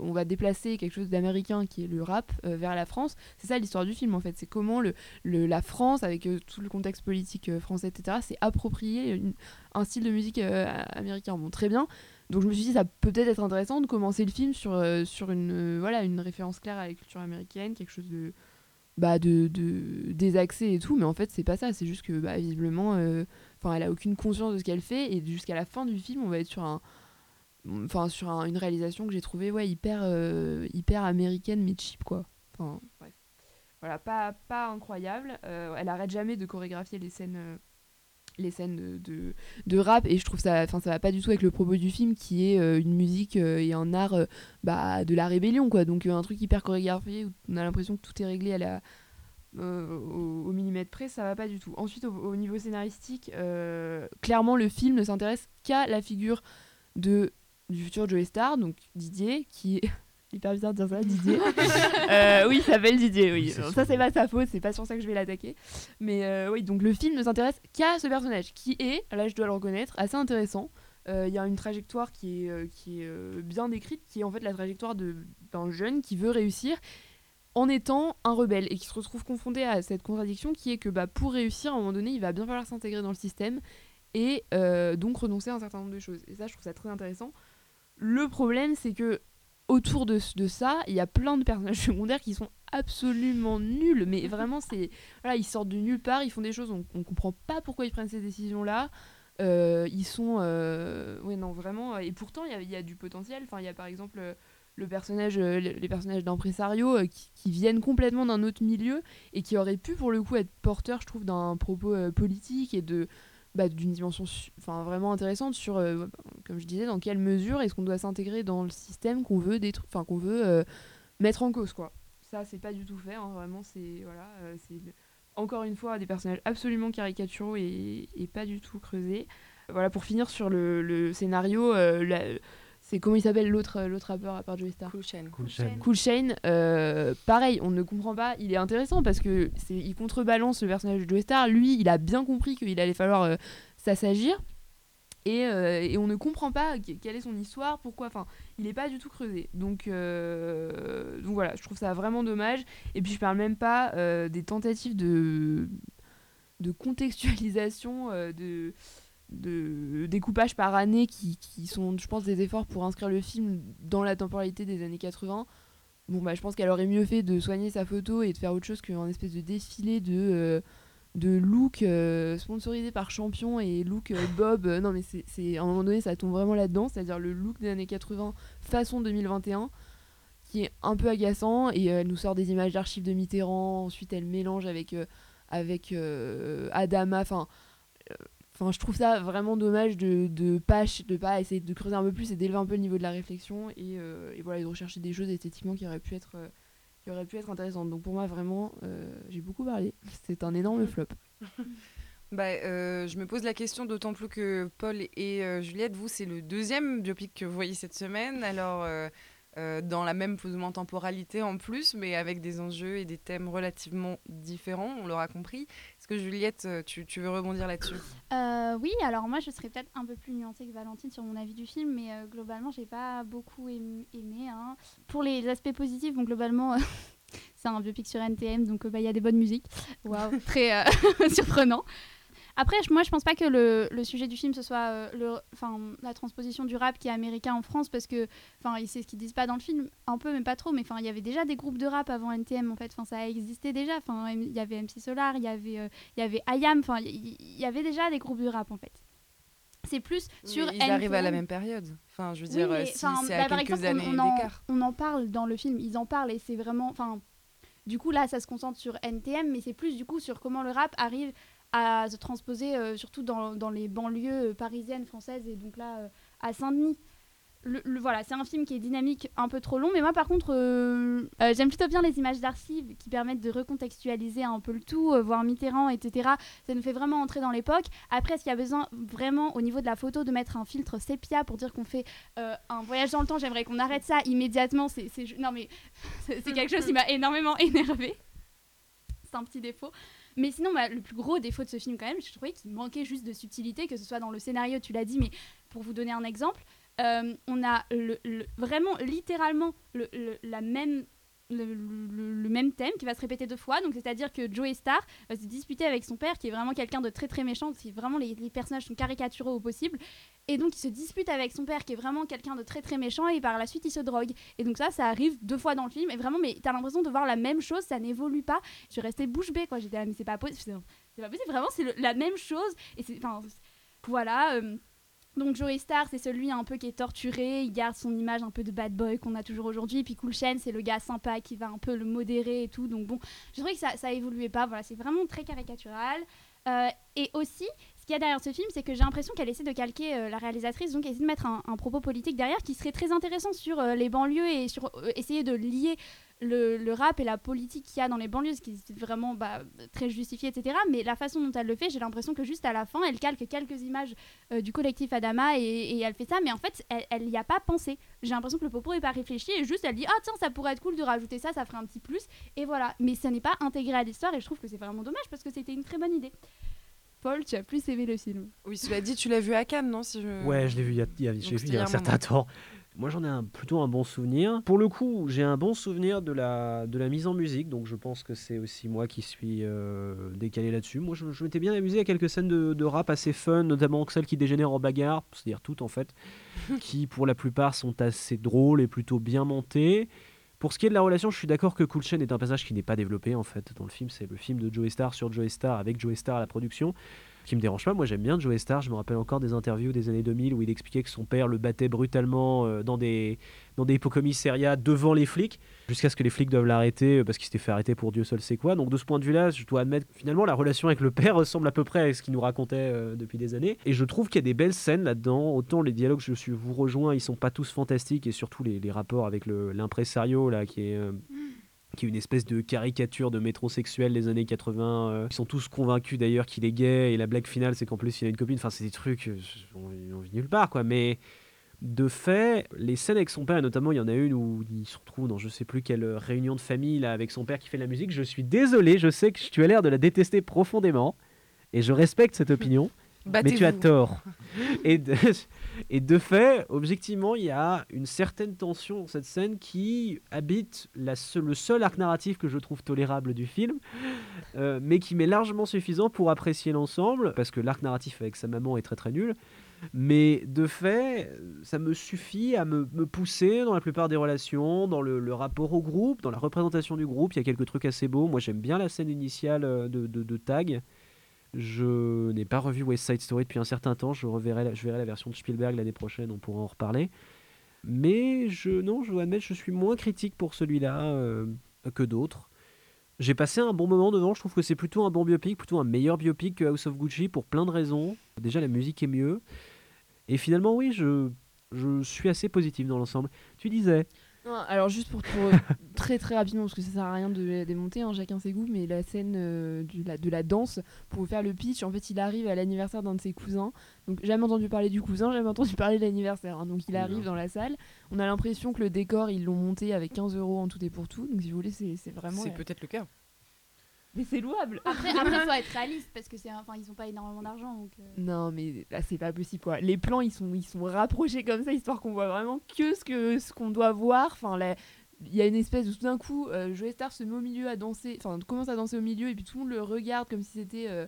on, va déplacer quelque chose d'américain qui est le rap vers la France. C'est ça l'histoire du film, en fait. C'est comment le, le, la France, avec tout le contexte politique français, etc., s'est approprié une un style de musique euh, américain. Bon, très bien. Donc je me suis dit, ça peut peut-être être intéressant de commencer le film sur, euh, une, euh, voilà, une référence claire à la culture américaine, quelque chose de, bah, de, de désaxé et tout. Mais en fait, c'est pas ça. C'est juste que, bah, visiblement, enfin elle a aucune conscience de ce qu'elle fait. Et jusqu'à la fin du film, on va être sur une réalisation que j'ai trouvée ouais hyper hyper américaine mais cheap quoi pas incroyable elle arrête jamais de chorégraphier les scènes les scènes de, de, rap et je trouve ça enfin ça va pas du tout avec le propos du film qui est euh, une musique euh, et un art euh, bah, de la rébellion quoi. Donc un truc hyper chorégraphié où on a l'impression que tout est réglé à la au, millimètre près ça va pas du tout. Ensuite au, niveau scénaristique clairement le film ne s'intéresse qu'à la figure de du futur Joey Star donc Didier qui est hyper bizarre de dire ça, Didier. (laughs) euh, oui, il s'appelle Didier, oui. ça, c'est pas sa faute, c'est pas sur ça que je vais l'attaquer. Mais euh, oui, donc le film ne s'intéresse qu'à ce personnage, qui est, là je dois le reconnaître, assez intéressant. Euh, il y a une trajectoire qui est, qui est bien décrite, qui est en fait la trajectoire d'un jeune qui veut réussir en étant un rebelle et qui se retrouve confronté à cette contradiction qui est que bah, pour réussir, à un moment donné, il va bien falloir s'intégrer dans le système et donc renoncer à un certain nombre de choses. Et ça, je trouve ça très intéressant. Le problème, c'est que autour de, de, ça, il y a plein de personnages (laughs) secondaires qui sont absolument nuls. Mais vraiment, c'est voilà, ils sortent de nulle part, ils font des choses, on, on comprend pas pourquoi ils prennent ces décisions-là. Euh, ils sont, euh, ouais non vraiment. Et pourtant, il y a, y a, du potentiel. Enfin, il y a par exemple le personnage, les personnages d'impresario euh, qui, qui, viennent complètement d'un autre milieu et qui auraient pu pour le coup être porteurs, je trouve, d'un propos politique et de bah, d'une dimension enfin vraiment intéressante sur, euh, comme je disais, dans quelle mesure est-ce qu'on doit s'intégrer dans le système qu'on veut, enfin qu'on veut euh, mettre en cause, quoi. Ça, c'est pas du tout fait, hein, vraiment, c'est voilà, euh, encore une fois des personnages absolument caricaturaux et, et, pas du tout creusés. Voilà, pour finir sur le, le scénario, c'est comment il s'appelle l'autre l'autre rappeur à part Joey Star Cool Chain. Cool Shane, euh, pareil, on ne comprend pas. Il est intéressant parce que c'est, il contrebalance le personnage de Joey Star. Lui, il a bien compris qu'il allait falloir euh, s'assagir. Et, euh, et on ne comprend pas que- quelle est son histoire, pourquoi. Enfin, il n'est pas du tout creusé. Donc, euh, donc voilà, je trouve ça vraiment dommage. Et puis je parle même pas euh, des tentatives de, de contextualisation, euh, de, de découpage par année qui, qui sont, je pense, des efforts pour inscrire le film dans la temporalité des années 80. Bon, bah, je pense qu'elle aurait mieux fait de soigner sa photo et de faire autre chose qu'un espèce de défilé de, euh, de look euh, sponsorisé par Champion et look euh, Bob. Non, mais c'est, à un moment donné, ça tombe vraiment là-dedans, c'est-à-dire le look des années 80 façon 2021 qui est un peu agaçant et elle nous sort des images d'archives de Mitterrand. Ensuite, elle mélange avec, avec Adama. Enfin, Enfin, je trouve ça vraiment dommage de de pas de pas essayer de creuser un peu plus et d'élever un peu le niveau de la réflexion et, euh, et voilà et de rechercher des choses esthétiquement qui auraient pu être euh, qui auraient pu être intéressantes. Donc pour moi vraiment, euh, j'ai beaucoup parlé. (laughs) C'est un énorme flop. (laughs) Bah, je me pose la question d'autant plus que Paul et Juliette, vous, c'est le deuxième biopic que vous voyez cette semaine. Alors, euh, dans la même plus ou moins temporalité en plus, mais avec des enjeux et des thèmes relativement différents, on l'aura compris. Est-ce que Juliette, euh, tu, veux rebondir là-dessus? Euh, oui, alors moi je serais peut-être un peu plus nuancée que Valentine sur mon avis du film, mais euh, globalement j'ai pas beaucoup aim- aimé. hein. Pour les aspects positifs, bon globalement (laughs) c'est un biopic sur NTM, donc bah, il y a des bonnes musiques. Waouh, très (laughs) surprenant. Après, moi je pense pas que le, le sujet du film ce soit euh, le, la transposition du rap qui est américain en France, parce que c'est ce qu'ils disent pas dans le film, un peu mais pas trop, mais il y avait déjà des groupes de rap avant NTM en fait, ça existait déjà, enfin il y avait MC Solar, il y avait euh, il y avait IAM, il y, avait déjà des groupes de rap en fait. C'est plus sur Mais Ils arrivent à la même période. Enfin, je veux dire, si c'est bah, à quelques exemple, années on, on en, d'écart. on en parle dans le film, ils en parlent et c'est vraiment, enfin, du coup là ça se concentre sur NTM, mais c'est plus du coup sur comment le rap arrive à se transposer euh, surtout dans, dans les banlieues euh, parisiennes, françaises et donc là euh, à Saint-Denis. Le, le- voilà, c'est un film qui est dynamique, un peu trop long, mais moi par contre, euh, euh, j'aime plutôt bien les images d'archives qui permettent de recontextualiser un peu le tout, euh, voir Mitterrand, etc. Ça nous fait vraiment entrer dans l'époque. Après, est-ce qu'il y a besoin vraiment au niveau de la photo de mettre un filtre sépia pour dire qu'on fait un voyage dans le temps? J'aimerais qu'on arrête ça immédiatement. C'est, non mais (laughs) c'est c'est (laughs) quelque chose qui m'a énormément (laughs) énervé. C'est un petit défaut. Mais sinon, bah, le plus gros défaut de ce film, quand même, je trouvais qu'il manquait juste de subtilité, que ce soit dans le scénario, tu l'as dit, mais pour vous donner un exemple, euh, on a vraiment, littéralement, le, le- la même. Le, même thème qui va se répéter deux fois, donc c'est-à-dire que Joey Star va se disputer avec son père qui est vraiment quelqu'un de très très méchant, c'est vraiment les, personnages sont caricaturaux au possible, et donc il se dispute avec son père qui est vraiment quelqu'un de très très méchant et par la suite il se drogue. Et donc ça, ça arrive deux fois dans le film et vraiment, mais t'as l'impression de voir la même chose, ça n'évolue pas. Je suis restée bouche bée quoi, j'étais là, mais c'est pas possible, c'est pas possible, vraiment c'est la même chose. Et c'est, enfin, voilà. euh, donc Joey Star, c'est celui un peu qui est torturé, il garde son image un peu de bad boy qu'on a toujours aujourd'hui. Puis Cool Chain, c'est le gars sympa qui va un peu le modérer et tout. Donc bon, je trouvais que ça, ça évoluait pas. Voilà, c'est vraiment très caricatural. Euh, et aussi, qu'il y a derrière ce film, c'est que j'ai l'impression qu'elle essaie de calquer euh, la réalisatrice, donc essaie de mettre un, propos politique derrière qui serait très intéressant sur euh, les banlieues et sur euh, essayer de lier le, rap et la politique qu'il y a dans les banlieues, ce qui est vraiment bah, très justifié, etc. Mais la façon dont elle le fait, j'ai l'impression que juste à la fin, elle calque quelques images du collectif Adama et, et elle fait ça, mais en fait, elle n'y a pas pensé. J'ai l'impression que le propos n'est pas réfléchi et juste elle dit Ah, tiens, ça pourrait être cool de rajouter ça, ça ferait un petit plus. Et voilà. Mais ça n'est pas intégré à l'histoire et je trouve que c'est vraiment dommage parce que c'était une très bonne idée. Paul, tu as plus aimé le film. Oui, cela dit, tu l'as vu à Cannes, non si je... Ouais, je l'ai vu il y a, il y a- Donc vu il y a un certain temps. Moi, j'en ai un, plutôt un bon souvenir. Pour le coup, j'ai un bon souvenir de la, de la mise en musique, donc je pense que c'est aussi moi qui suis euh, décalé là-dessus. Moi, je, je m'étais bien amusé à quelques scènes de, de rap assez fun, notamment celles qui dégénèrent en bagarre, c'est-à-dire toutes en fait, (laughs) qui pour la plupart sont assez drôles et plutôt bien montées. Pour ce qui est de la relation, je suis d'accord que Cool Chain est un passage qui n'est pas développé en fait dans le film. C'est le film de Joey Star sur Joey Star avec Joey Star à la production qui me dérange pas. Moi, j'aime bien Joey Star. Je me rappelle encore des interviews des années 2000 où il expliquait que son père le battait brutalement euh, dans des dans des commissariats devant les flics, jusqu'à ce que les flics doivent l'arrêter euh, parce qu'il s'était fait arrêter pour Dieu seul sait quoi. Donc de ce point de vue-là, je dois admettre que finalement la relation avec le père (laughs) ressemble à peu près à ce qu'il nous racontait euh, depuis des années. Et je trouve qu'il y a des belles scènes là-dedans. Autant les dialogues, je suis, vous rejoins, ils sont pas tous fantastiques et surtout les, rapports avec l'impresario là qui est euh, qui est une espèce de caricature de métrosexuel des années 80. euh, ils sont tous convaincus d'ailleurs qu'il est gay et la blague finale c'est qu'en plus il a une copine. Enfin c'est des trucs, euh, on, on vit nulle part quoi. Mais De fait, les scènes avec son père, et notamment il y en a une où il se retrouve dans je sais plus quelle réunion de famille là, avec son père qui fait de la musique. Je suis désolé, je sais que tu as l'air de la détester profondément, et je respecte cette opinion, (laughs) mais tu as tort. Et de, et de fait, objectivement, il y a une certaine tension dans cette scène qui habite le seul arc narratif que je trouve tolérable du film, euh, mais qui m'est largement suffisant pour apprécier l'ensemble, parce que l'arc narratif avec sa maman est très très nul. Mais de fait, ça me suffit à me, pousser dans la plupart des relations, dans le, rapport au groupe, dans la représentation du groupe. Il y a quelques trucs assez beaux. Moi, j'aime bien la scène initiale euh, de, de Tag. Je n'ai pas revu West Side Story depuis un certain temps. Je, reverrai je verrai la version de Spielberg l'année prochaine. On pourra en reparler. Mais je, non, je dois admettre, je suis moins critique pour celui-là euh, que d'autres. J'ai passé un bon moment devant. Je trouve que c'est plutôt un bon biopic, plutôt un meilleur biopic que House of Gucci pour plein de raisons. Déjà, la musique est mieux. Et finalement, oui, je, je suis assez positif dans l'ensemble. Tu disais Non, alors juste pour, pour, (laughs) très très rapidement parce que ça sert à rien de la démonter, hein, chacun ses goûts, mais la scène euh, du- la- de la danse pour vous faire le pitch, en fait il arrive à l'anniversaire d'un de ses cousins, donc jamais entendu parler du cousin, jamais entendu (laughs) parler de l'anniversaire, hein. donc il arrive dans la salle, on a l'impression que le décor ils l'ont monté avec 15 euros en tout et pour tout, donc si vous voulez c'est c'est vraiment... C'est peut-être le cas. Mais c'est louable Après, (laughs) après, faut être réaliste parce que c'est, enfin, ils ont pas énormément d'argent, donc. euh, Non, mais là, c'est pas possible, quoi. Les plans, ils sont, ils sont rapprochés comme ça, histoire qu'on voit vraiment que ce que ce qu'on doit voir. Enfin, il y a une espèce de tout d'un coup, euh, Joey Star se met au milieu à danser, enfin, commence à danser au milieu, et puis tout le monde le regarde comme si c'était, euh,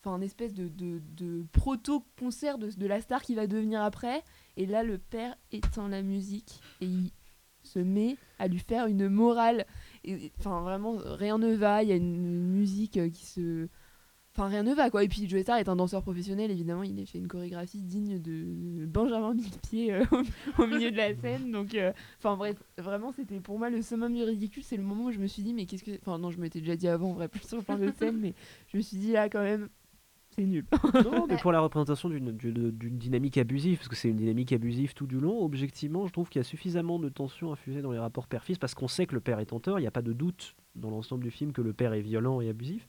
enfin, un espèce de, de, de proto-concert de, de la star qui va devenir après. Et là, le père éteint la musique et il se met à lui faire une morale. Enfin, vraiment, rien ne va. Il y a une, musique euh, qui se. Enfin, rien ne va, quoi. Et puis, Joey Star est un danseur professionnel, évidemment. Il a fait une chorégraphie digne de Benjamin Millepied euh, (laughs) au, milieu de la scène. Donc, euh, enfin, vraiment, c'était pour moi le summum du ridicule. C'est le moment où je me suis dit, mais qu'est-ce que. Enfin, non, je m'étais déjà dit avant, en vrai, plus sur le plan de scène, (laughs) mais je me suis dit, là, quand même, c'est nul. Non, mais (laughs) pour la représentation d'une dynamique abusive, parce que c'est une dynamique abusive tout du long, objectivement, je trouve qu'il y a suffisamment de tension infusée dans les rapports père-fils, parce qu'on sait que le père est en tort, il n'y a pas de doute dans l'ensemble du film que le père est violent et abusif.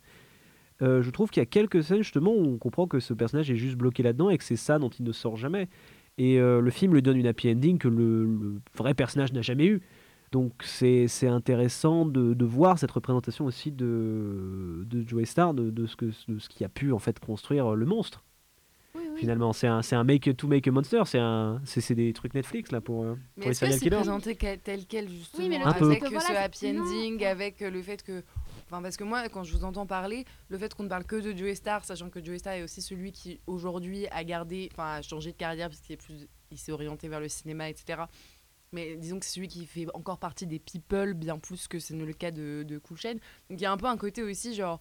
Euh, je trouve qu'il y a quelques scènes justement où on comprend que ce personnage est juste bloqué là-dedans et que c'est ça dont il ne sort jamais. Et euh, le film lui donne une happy ending que le, le vrai personnage n'a jamais eu. Donc c'est c'est intéressant de, de voir cette représentation aussi de, de Joey Star, de, de ce que, de ce qui a pu en fait construire le monstre Oui, oui. finalement. C'est un, c'est un make to make a monster. C'est un, c'est, c'est des trucs Netflix là pour, euh, pour Mais les est-ce que serial c'est killers. présenté tel quel justement mais le truc, avec que euh, ce happy non. ending, avec euh, le fait que, enfin parce que moi quand je vous entends parler, le fait qu'on ne parle que de Joey Star, sachant que Joey Star est aussi celui qui aujourd'hui a gardé, enfin a changé de carrière parce qu'il est plus, il s'est orienté vers le cinéma, etc. Mais disons que c'est celui qui fait encore partie des people bien plus que c'est le cas de, de Cool. Donc il y a un peu un côté aussi genre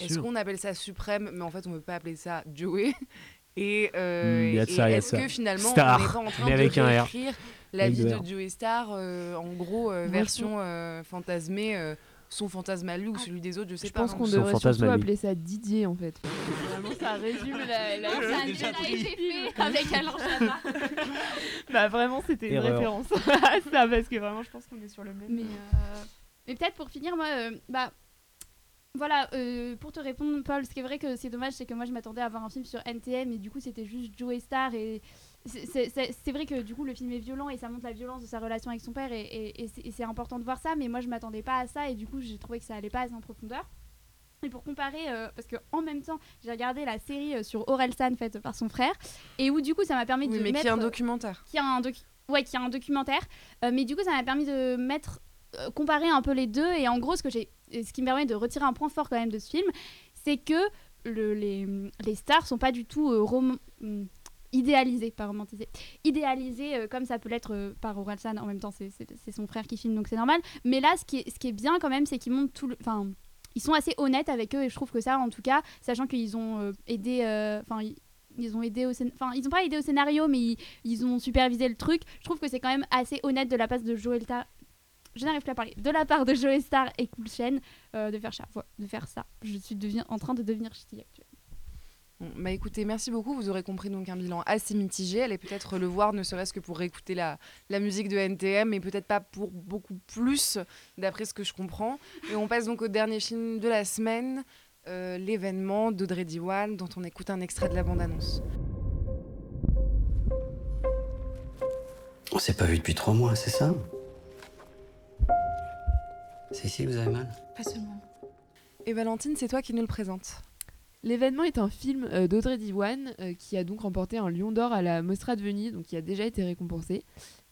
est-ce qu'on appelle ça suprême, mais en fait on ne peut pas appeler ça Joey. (laughs) Et, euh, Hmm, et est-ce que finalement Star, on n'est pas en train mais de avec réécrire la Avec vie de. Joey Star euh, en gros euh, version fantasmée, son fantasme à lui ou celui des autres, je sais Je pas. pense hein. qu'on devrait surtout appeler ça Didier, en fait. Vraiment, ça résume la... la- déjà avec Alain Chabat. (laughs) Bah, vraiment, c'était une référence à ça, parce que vraiment, je pense qu'on est sur le même... Mais, euh, mais peut-être pour finir, moi, euh, bah, voilà, euh, pour te répondre, Paul, ce qui est vrai que c'est dommage, c'est que moi je m'attendais à voir un film sur NTM et du coup c'était juste Joey Star et c'est- vrai que du coup le film est violent et ça montre la violence de sa relation avec son père et, et- et c'est- important de voir ça, mais moi je m'attendais pas à ça et du coup j'ai trouvé que ça allait pas assez en profondeur. Et pour comparer, euh, parce que en même temps j'ai regardé la série euh, sur Orelsan faite par son frère et où du coup ça m'a permis Oui, de mais mettre qui est un documentaire. qui a un, docu- ouais, qui a un documentaire. Euh, mais du coup, ça m'a permis de mettre, euh, comparer un peu les deux. Et en gros, ce, que j'ai, ce qui me permet de retirer un point fort quand même de ce film, c'est que le- les, les stars sont pas du tout euh, rom- idéalisées, pas romantisées, idéalisées euh, comme ça peut l'être euh, par Orelsan. En même temps, c'est, son frère qui filme, donc c'est normal. Mais là, ce qui est, ce qui est bien quand même, c'est qu'ils montrent tout le... Enfin, ils sont assez honnêtes avec eux et je trouve que ça, en tout cas, sachant qu'ils ont euh, aidé... euh, Enfin, ils- ont aidé au enfin ils pas aidé au scénario mais ils, ils ont supervisé le truc je trouve que c'est quand même assez honnête de la part de Joel Star je n'arrive plus à parler de la part de Joey Star et Cool Chain de faire ça de faire ça je suis en train de devenir ch'ti actuellement Bon, bah écoutez, merci beaucoup. Vous aurez compris donc un bilan assez mitigé. Allez peut-être le voir, ne serait-ce que pour réécouter la, la musique de NTM, mais peut-être pas pour beaucoup plus, d'après ce que je comprends. Et on passe donc au dernier film de la semaine, euh, l'événement d'Audrey Diwan, dont on écoute un extrait de la bande-annonce. On s'est pas vu depuis trois mois, c'est ça? C'est ici que vous avez mal? Pas seulement. Et Valentine, c'est toi qui nous le présente. L'événement est un film euh, d'Audrey Diwan euh, qui a donc remporté un Lion d'Or à la Mostra de Venise, donc qui a déjà été récompensé.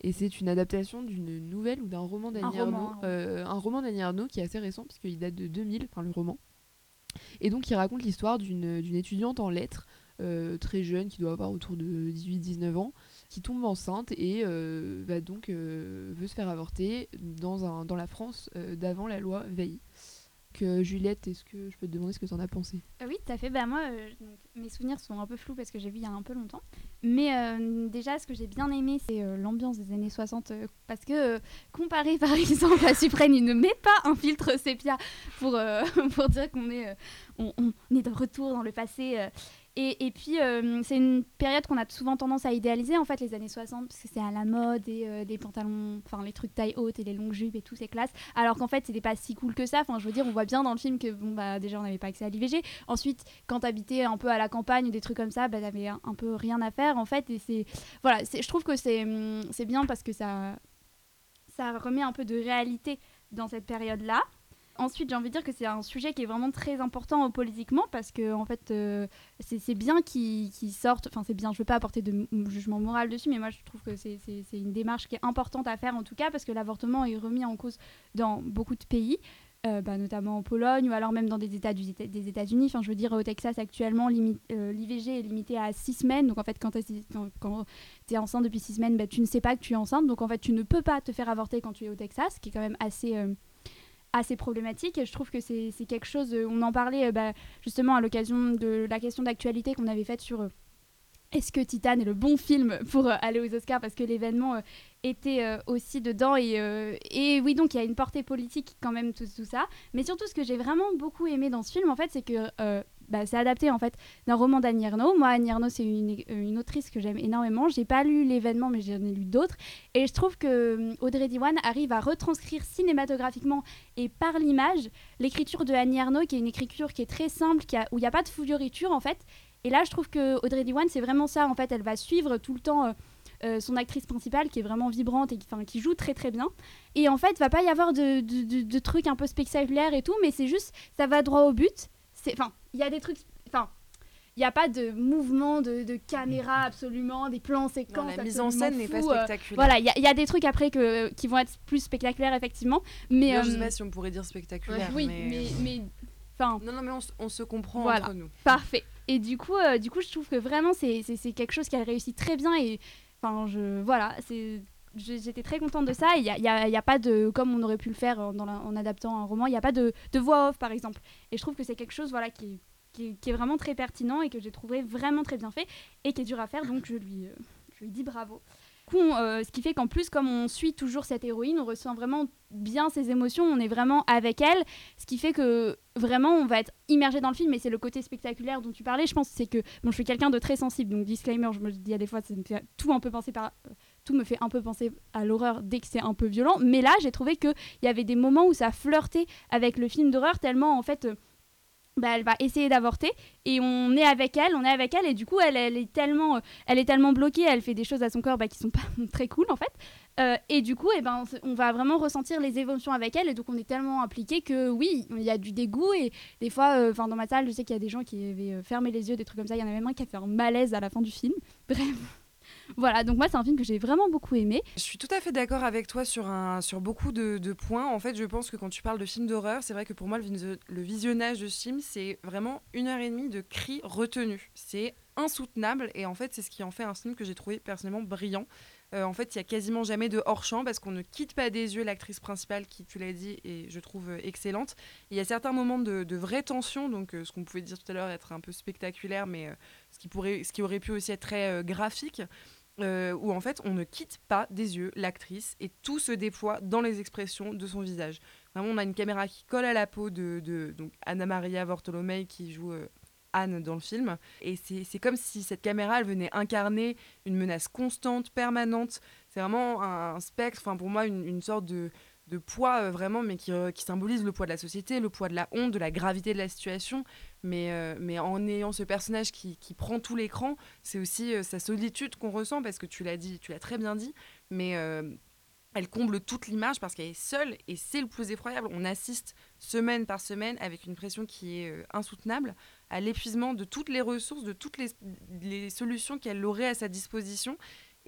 Et c'est une adaptation d'une nouvelle ou d'un roman d'Annie roman, euh, un roman d'Annie Ernaux qui est assez récent puisqu'il date de 2000, enfin le roman. Et donc il raconte l'histoire d'une étudiante en lettres très jeune qui doit avoir autour de 18-19 ans qui tombe enceinte et va donc veut se faire avorter dans, un, dans la France d'avant la loi Veil. Que Juliette, est-ce que je peux te demander ce que tu en as pensé? Euh, oui, tout à fait. Bah, moi, euh, donc, mes souvenirs sont un peu flous parce que j'ai vu il y a un peu longtemps. Mais euh, déjà, ce que j'ai bien aimé, c'est euh, l'ambiance des années 60. euh, parce que, euh, comparé par (laughs) exemple à Suprême, il ne met pas un filtre sépia pour, euh, (laughs) pour dire qu'on est, euh, on est de retour dans le passé. Et, puis, euh, c'est une période qu'on a souvent tendance à idéaliser, en fait, les années 60, parce que c'est à la mode et euh, les pantalons, enfin, les trucs taille haute et les longues jupes et tout, c'est classe. Alors qu'en fait, c'était pas si cool que ça. Enfin, je veux dire, on voit bien dans le film que, bon, bah, déjà, on n'avait pas accès à l'IVG. Ensuite, quand t'habitais un peu à la campagne ou des trucs comme ça, bah, t'avais un, peu rien à faire, en fait. Et c'est. Voilà, je trouve que c'est hum, c'est bien parce que ça, ça remet un peu de réalité dans cette période-là. Ensuite, j'ai envie de dire que c'est un sujet qui est vraiment très important euh, politiquement parce que en fait, euh, c'est bien qu'ils sortent. Enfin, c'est bien. Je veux pas apporter de jugement moral dessus, mais moi, je trouve que c'est une démarche qui est importante à faire en tout cas parce que l'avortement est remis en cause dans beaucoup de pays. euh, bah, notamment en Pologne ou alors même dans des États des États-Unis. Enfin, je veux dire, au Texas actuellement, l'IVG est limité à 6 semaines. Donc en fait, quand tu es enceinte depuis 6 semaines, bah, tu ne sais pas que tu es enceinte. Donc en fait, tu ne peux pas te faire avorter quand tu es au Texas, ce qui est quand même assez, assez problématique. Et je trouve que c'est quelque chose. euh, on en parlait euh, bah, justement à l'occasion de la question d'actualité qu'on avait faite sur. euh, est-ce que Titan est le bon film pour aller aux Oscars parce que l'événement était aussi dedans et, et oui donc il y a une portée politique quand même tout, ça mais surtout ce que j'ai vraiment beaucoup aimé dans ce film en fait c'est que bah, c'est adapté en fait d'un roman d'Annie Ernaux moi Annie Ernaux c'est une, une autrice que j'aime énormément j'ai pas lu l'événement mais j'en ai lu d'autres et je trouve que euh, Audrey Diwan arrive à retranscrire cinématographiquement et par l'image l'écriture de Annie Ernaux qui est une écriture qui est très simple où il n'y a pas de fouriture en fait et là, je trouve que Audrey Diwan, c'est vraiment ça. En fait, elle va suivre tout le temps euh, euh, son actrice principale, qui est vraiment vibrante et qui, joue très très bien. Et en fait, va pas y avoir de- de trucs un peu spectaculaires et tout, mais c'est juste, ça va droit au but. Enfin, il y a des trucs, enfin. Il n'y a pas de mouvement de, de caméra absolument, des plans séquences. Non, la mise en scène n'est pas euh, spectaculaire. voilà, il y, a- y a des trucs après que, qui vont être plus spectaculaires, effectivement. Mais, je euh, sais pas si on pourrait dire spectaculaire. oui, mais... mais, mais enfin, Non, non, mais on, se comprend Voilà. entre nous. Parfait. Et du coup, euh, du coup, je trouve que vraiment c'est quelque chose qu'elle réussit très bien et enfin je voilà c'est J'étais très contente de ça. Il n'y a, y y a pas de, comme on aurait pu le faire en, adaptant un roman, il n'y a pas de, de voix off par exemple. Et je trouve que c'est quelque chose voilà, qui, qui, est- vraiment très pertinent et que j'ai trouvé vraiment très bien fait et qui est dur à faire. Donc je lui, euh, je lui dis bravo. Euh, ce qui fait qu'en plus, comme on suit toujours cette héroïne, on ressent vraiment bien ses émotions, on est vraiment avec elle, ce qui fait que vraiment on va être immergé dans le film et c'est le côté spectaculaire dont tu parlais je pense c'est que bon je suis quelqu'un de très sensible donc disclaimer je me dis à des fois fait tout un peu penser par me fait un peu penser à l'horreur dès que c'est un peu violent mais là j'ai trouvé que il y avait des moments où ça flirtait avec le film d'horreur tellement en fait euh, bah, elle va essayer d'avorter et on est avec elle, on est avec elle et du coup elle, est tellement, euh, elle est tellement bloquée, elle fait des choses à son corps bah, qui sont (laughs) pas très cool en fait. Euh, et du coup, eh ben, on va vraiment ressentir les émotions avec elle et donc on est tellement impliqué que oui, il y a du dégoût et des fois, enfin dans ma salle, je sais qu'il y a des gens qui avaient fermé les yeux, des trucs comme ça. Il y en a même un qui a fait un malaise à la fin du film. (laughs) Bref. Voilà, donc moi c'est un film que j'ai vraiment beaucoup aimé. Je suis tout à fait d'accord avec toi sur, un, sur beaucoup de, points. En fait, je pense que quand tu parles de film d'horreur, c'est vrai que pour moi, le, vis- le visionnage de ce film, c'est vraiment une heure et demie de cris retenus. C'est insoutenable et en fait, c'est ce qui en fait un film que j'ai trouvé personnellement brillant. Euh, en fait, il y a quasiment jamais de hors-champ parce qu'on ne quitte pas des yeux l'actrice principale qui, tu l'as dit, et je trouve euh, excellente. Il y a certains moments de, vraie tension, donc euh, ce qu'on pouvait dire tout à l'heure être un peu spectaculaire, mais ce, qui pourrait, ce qui aurait pu aussi être très graphique euh, où en fait on ne quitte pas des yeux l'actrice et tout se déploie dans les expressions de son visage. Vraiment, on a une caméra qui colle à la peau de, Anna Maria Vortolomei qui joue euh, Anne dans le film. Et c'est comme si cette caméra elle venait incarner une menace constante, permanente. C'est vraiment un, spectre, enfin pour moi une sorte de de poids euh, vraiment, mais qui, qui, symbolise le poids de la société, le poids de la honte, de la gravité de la situation. Mais, euh, mais en ayant ce personnage qui, qui prend tout l'écran, c'est aussi euh, sa solitude qu'on ressent, parce que tu l'as dit, tu l'as très bien dit, mais elle comble toute l'image parce qu'elle est seule, et c'est le plus effroyable. On assiste semaine par semaine avec une pression qui est insoutenable à l'épuisement de toutes les ressources, de toutes les, les solutions qu'elle aurait à sa disposition.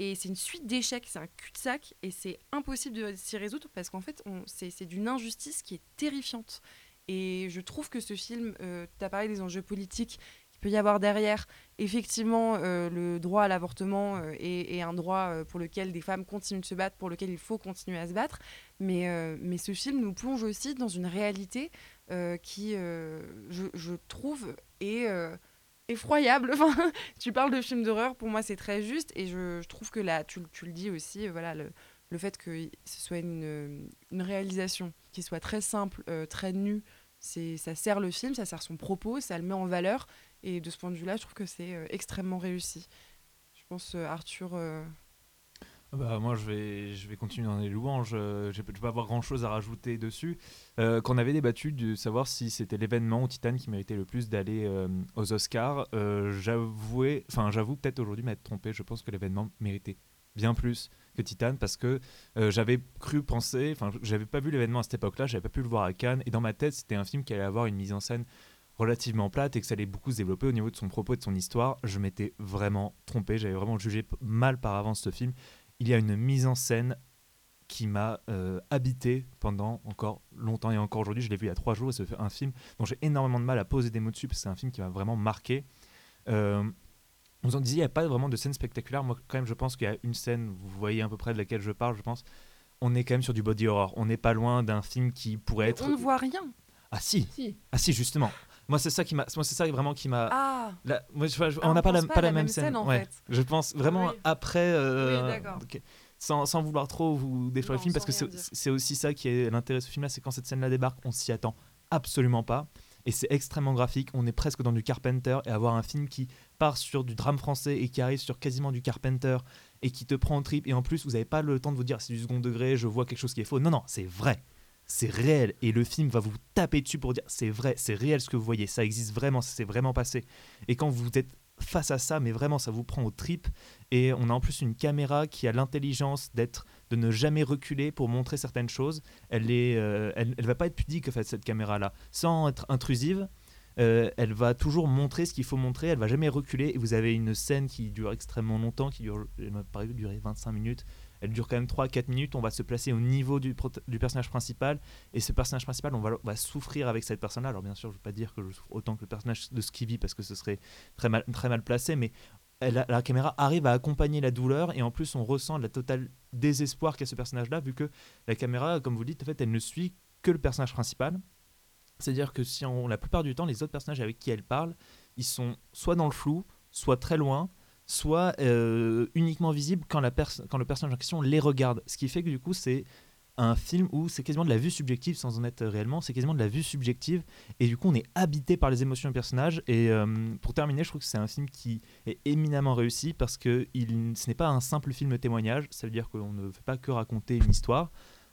Et c'est une suite d'échecs, c'est un cul-de-sac, et c'est impossible de s'y résoudre parce qu'en fait, c'est d'une injustice qui est terrifiante. Et je trouve que ce film, euh, tu as parlé des enjeux politiques qu'il peut y avoir derrière. Effectivement, euh, le droit à l'avortement euh, est, un droit pour lequel des femmes continuent de se battre, pour lequel il faut continuer à se battre. Mais, mais ce film nous plonge aussi dans une réalité qui, je, je, trouve, est effroyable. (laughs) Enfin, tu parles de film d'horreur, pour moi c'est très juste et je, trouve que là, tu, le dis aussi, euh, voilà, le, fait que ce soit une, euh, réalisation qui soit très simple, euh, très nue, ça sert le film, ça sert son propos, ça le met en valeur et de ce point de vue-là, je trouve que c'est extrêmement réussi. Je pense Arthur bah, moi, je vais, je vais continuer dans les louanges. Euh, je ne vais pas avoir grand chose à rajouter dessus. Euh, qu'on avait débattu de savoir si c'était l'événement ou Titan qui méritait le plus d'aller euh, aux Oscars. Euh, j'avoue peut-être aujourd'hui m'être trompé. Je pense que l'événement méritait bien plus que Titan parce que j'avais cru penser, enfin, j'avais pas vu l'événement à cette époque-là, j'avais pas pu le voir à Cannes. Et dans ma tête, c'était un film qui allait avoir une mise en scène relativement plate et que ça allait beaucoup se développer au niveau de son propos et de son histoire. Je m'étais vraiment trompé. J'avais vraiment jugé mal par avance ce film il y a une mise en scène qui m'a euh, habité pendant encore longtemps et encore aujourd'hui. Je l'ai vu il y a trois jours et c'est un film dont j'ai énormément de mal à poser des mots dessus parce que c'est un film qui m'a vraiment marqué. Euh, vous en disiez, il n'y a pas vraiment de scène spectaculaire. Moi, quand même, je pense qu'il y a une scène, vous voyez à peu près de laquelle je parle, je pense. On est quand même sur du body horror. On n'est pas loin d'un film qui pourrait être. On ne voit rien. Ah si. Ah si, justement. Moi, c'est ça qui m'a. Moi, c'est ça vraiment qui m'a. Ah. moi, on n'a pas, la, pas la, même scène. en fait. Je pense vraiment après. Euh, sans, sans, vouloir trop vous détruire le film, parce que c'est aussi ça qui est l'intérêt de ce film-là, c'est quand cette scène-là débarque, on s'y attend absolument pas. Et c'est extrêmement graphique. On est presque dans du Carpenter et avoir un film qui part sur du drame français et qui arrive sur quasiment du Carpenter et qui te prend en trip. Et en plus, vous n'avez pas le temps de vous dire c'est du second degré, je vois quelque chose qui est faux. Non, non, c'est vrai c'est réel et le film va vous taper dessus pour dire c'est vrai, c'est réel ce que vous voyez, ça existe vraiment, ça s'est vraiment passé. Et quand vous êtes face à ça, mais vraiment ça vous prend au trip et on a en plus une caméra qui a l'intelligence d'être de ne jamais reculer pour montrer certaines choses. Elle est, euh, elle, va pas être pudique en fait cette caméra là, sans être intrusive. Euh, elle va toujours montrer ce qu'il faut montrer, elle va jamais reculer et vous avez une scène qui dure extrêmement longtemps, qui dure, elle m'a paru durer 25 minutes, elle dure quand même 3-4 minutes, on va se placer au niveau du, personnage principal, et ce personnage principal, on va, souffrir avec cette personne-là. Alors bien sûr, je ne veux pas dire que je souffre autant que le personnage de Skivy, parce que ce serait très mal, placé, mais la caméra arrive à accompagner la douleur, et en plus on ressent la totale désespoir qu'a ce personnage-là, vu que la caméra, comme vous dites, en fait, elle ne suit que le personnage principal. C'est-à-dire que si on, la plupart du temps, les autres personnages avec qui elle parle, ils sont soit dans le flou, soit très loin, soit euh, uniquement visible quand, la quand le personnage en question les regarde. Ce qui fait que du coup, c'est un film où c'est quasiment de la vue subjective sans en être réellement, c'est quasiment de la vue subjective. Et du coup on est habité par les émotions du personnage. Et euh, pour terminer je trouve que c'est un film qui est éminemment réussi parce que il, ce n'est pas un simple film témoignage, ça veut dire qu'on ne fait pas que raconter une histoire,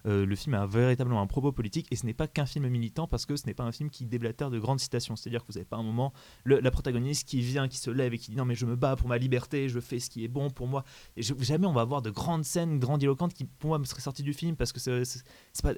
euh, le film a véritablement un propos politique et ce n'est pas qu'un film militant parce que ce n'est pas un film qui déblatère de grandes citations. C'est-à-dire que vous n'avez pas un moment la protagoniste qui vient, qui se lève et qui dit non mais je me bats pour ma liberté, je fais ce qui est bon pour moi. Et jamais on va avoir de grandes scènes grandiloquentes qui pour moi me seraient sorties du film parce que pas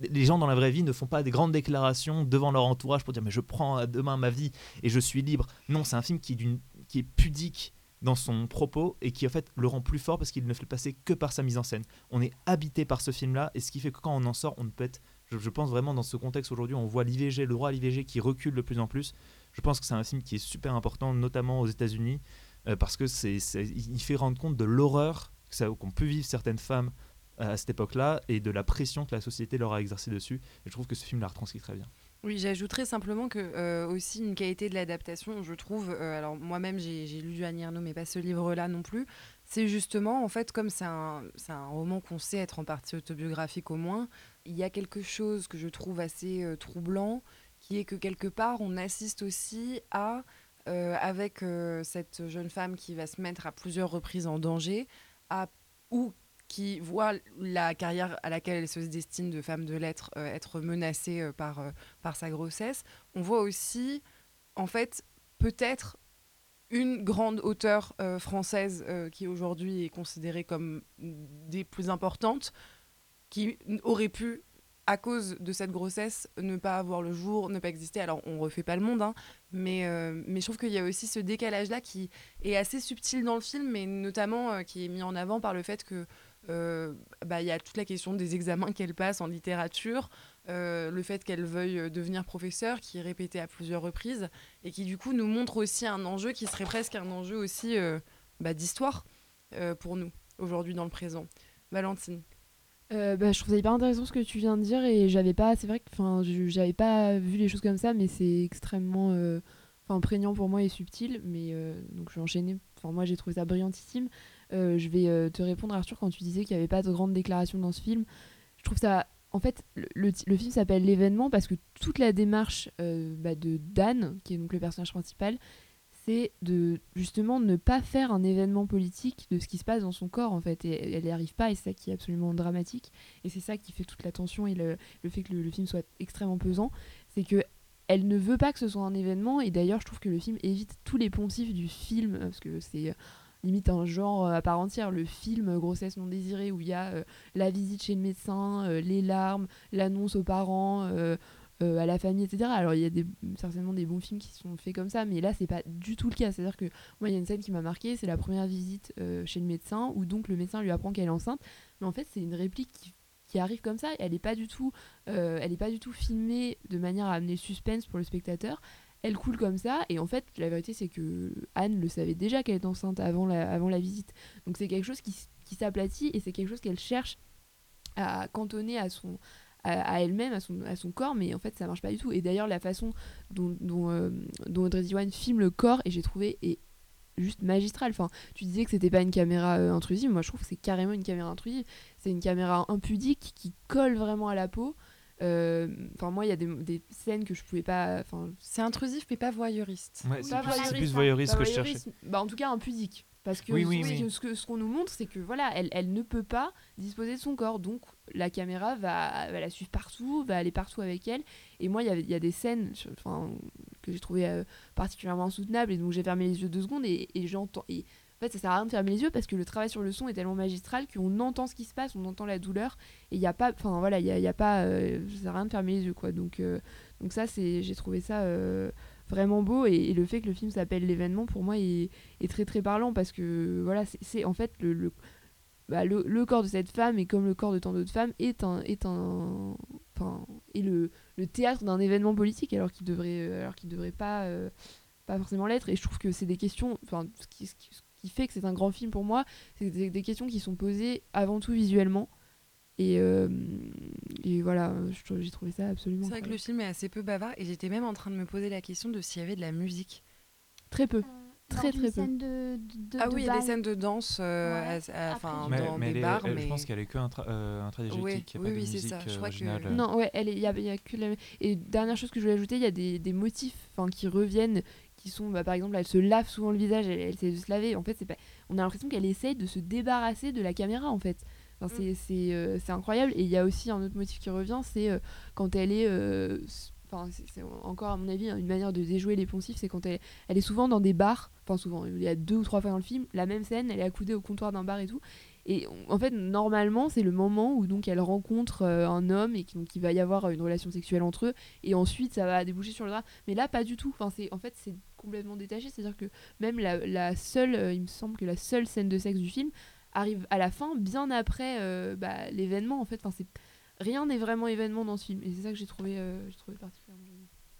les gens dans la vraie vie ne font pas des grandes déclarations devant leur entourage pour dire mais je prends demain ma vie et je suis libre. Non, c'est un film qui est pudique dans son propos et qui en fait le rend plus fort parce qu'il ne fait passer que par sa mise en scène. On est habité par ce film-là et ce qui fait que quand on en sort, on peut être, je, pense vraiment dans ce contexte aujourd'hui, on voit l'IVG, le droit à l'IVG qui recule de plus en plus. Je pense que c'est un film qui est super important, notamment aux États-Unis, euh, parce que c'est, il fait rendre compte de l'horreur qu'on peut vivre certaines femmes à cette époque-là et de la pression que la société leur a exercée dessus. Et je trouve que ce film la retranscrit très bien. Oui, j'ajouterais simplement que euh, aussi une qualité de l'adaptation, je trouve. Euh, alors moi-même, j'ai lu Annie mais pas ce livre-là non plus. C'est justement, en fait, comme c'est un, un, roman qu'on sait être en partie autobiographique au moins, il y a quelque chose que je trouve assez euh, troublant, qui est que quelque part, on assiste aussi à, avec cette jeune femme qui va se mettre à plusieurs reprises en danger, à ou qui voit la carrière à laquelle elle se destine de femme de lettres euh, être menacée euh, par, euh, par sa grossesse. On voit aussi, en fait, peut-être une grande auteure française qui aujourd'hui est considérée comme des plus importantes, qui aurait pu, à cause de cette grossesse, ne pas avoir le jour, ne pas exister. Alors, on refait pas le monde, hein, mais, mais je trouve qu'il y a aussi ce décalage-là qui est assez subtil dans le film, mais notamment qui est mis en avant par le fait que euh, bah, il y a toute la question des examens (laughs) qu'elle passe en littérature, euh, le fait qu'elle veuille euh, devenir professeure, qui est répété à plusieurs reprises, et qui du coup nous montre aussi un enjeu qui serait presque un enjeu aussi bah, d'histoire pour nous, aujourd'hui dans le présent. Valentine. Bah, je trouve ça hyper intéressant ce que tu viens de dire et j'avais pas, c'est vrai que enfin, j'avais pas vu les choses comme ça, mais c'est extrêmement enfin, prégnant pour moi et subtil. Mais donc je vais enchaîner. Enfin, moi j'ai trouvé ça brillantissime. Euh, je vais euh, te répondre Arthur quand tu disais qu'il n'y avait pas de grande déclaration dans ce film. Je trouve ça. En fait, le, film s'appelle L'événement parce que toute la démarche euh, bah, de Dan, qui est donc le personnage principal, c'est de justement ne pas faire un événement politique de ce qui se passe dans son corps en fait et elle n'y arrive pas et c'est ça qui est absolument dramatique et c'est ça qui fait toute la tension et le, fait que le, le film soit extrêmement pesant c'est que elle ne veut pas que ce soit un événement et d'ailleurs je trouve que le film évite tous les poncifs du film parce que c'est limite un genre euh, à part entière le film euh, grossesse non désirée où il y a euh, la visite chez le médecin les larmes l'annonce aux parents à la famille, etc. Alors il y a certainement des bons films qui sont faits comme ça, mais là c'est pas du tout le cas. C'est-à-dire que moi il y a une scène qui m'a marqué, c'est la première visite chez le médecin où donc le médecin lui apprend qu'elle est enceinte, mais en fait c'est une réplique qui, arrive comme ça. Elle n'est pas du tout, elle est pas du tout filmée de manière à amener suspense pour le spectateur. Elle coule comme ça et en fait la vérité c'est que Anne le savait déjà qu'elle est enceinte avant la, avant la visite. Donc c'est quelque chose qui, qui s'aplatit et c'est quelque chose qu'elle cherche à cantonner à son à, elle-même, à son, à son corps, mais en fait ça marche pas du tout. Et d'ailleurs la façon dont, dont, euh, dont filme le corps, et j'ai trouvé est juste magistrale. Enfin, tu disais que c'était pas une caméra euh, intrusive, moi je trouve que c'est carrément une caméra intrusive. C'est une caméra impudique qui colle vraiment à la peau. Euh, Enfin moi il y a des, des scènes que je pouvais pas. Enfin C'est intrusif mais pas voyeuriste. Ouais, c'est pas plus, voyeuriste, plus hein. voyeuriste que je cherchais. Bah, en tout cas, impudique. Parce que, Oui, oui, ce, oui. que- ce que- ce qu'on nous montre, c'est que voilà, elle, elle ne peut pas disposer de son corps. Donc, la caméra va, va la suivre partout, va aller partout avec elle. Et moi, il y a- il y, a des scènes je- enfin, que j'ai trouvées euh, particulièrement insoutenables. Et donc, j'ai fermé les yeux deux secondes et, et j'entends. Et fait, ça sert à rien de fermer les yeux parce que le travail sur le son est tellement magistral qu'on entend ce qui se passe, on entend la douleur. Et il n'y a pas. Enfin, voilà, il y a, pas. euh, ça sert à rien de fermer les yeux, quoi. Donc, euh, donc ça, c'est j'ai trouvé ça. euh, vraiment beau et, le fait que le film s'appelle l'événement pour moi est, très très parlant parce que voilà c'est- en fait le, bah, le, le corps de cette femme et comme le corps de tant d'autres femmes est un est un enfin est le, le théâtre d'un événement politique alors qu'il devrait alors qu'il devrait pas pas forcément l'être et je trouve que c'est des questions enfin ce qui, qui- fait que c'est un grand film pour moi c'est des, des questions qui sont posées avant tout visuellement et, euh, et voilà j'ai trouvé ça absolument C'est vrai que le film est assez peu bavard et j'étais même en train de me poser la question de s'il y avait de la musique. très peu Euh, Très, très peu. de, de- Ah de oui, il y a des scènes de danse euh, Ouais. à- à- enfin, Après, Mais, dans mais des bars, elle- mais je pense qu'elle est que intra, euh, Ouais, il n'y a oui, pas de oui, c'est musique ça, je euh, crois que- originale. Non, ouais, elle il y a, y a que la... Et dernière chose que je voulais ajouter, il y a des, des motifs enfin, qui reviennent, qui sont, bah, par exemple, elle se lave souvent le visage, elle, elle essaie de se laver. En fait, c'est pas... on a l'impression qu'elle essaye de se débarrasser de la caméra, en fait. Enfin, Mm. c'est, euh, incroyable. Et il y a aussi un autre motif qui revient, c'est euh, quand elle est... euh, Enfin, c'est, encore, à mon avis, une manière de déjouer les poncifs, c'est quand elle, elle est souvent dans des bars, enfin souvent, il y a deux ou trois fois dans le film, la même scène, elle est accoudée au comptoir d'un bar et tout. Et en fait, normalement, c'est le moment où donc elle rencontre euh, un homme et qui- donc il va y avoir une relation sexuelle entre eux, et ensuite ça va déboucher sur le drap. Mais là, pas du tout. Enfin, c'est en fait c'est complètement détaché. C'est-à-dire que même la, seule, euh, il me semble que la seule scène de sexe du film arrive à la fin, bien après euh, bah, l'événement. En fait, enfin rien n'est vraiment événement dans ce film, et c'est ça que j'ai trouvé, euh, j'ai trouvé particulièrement.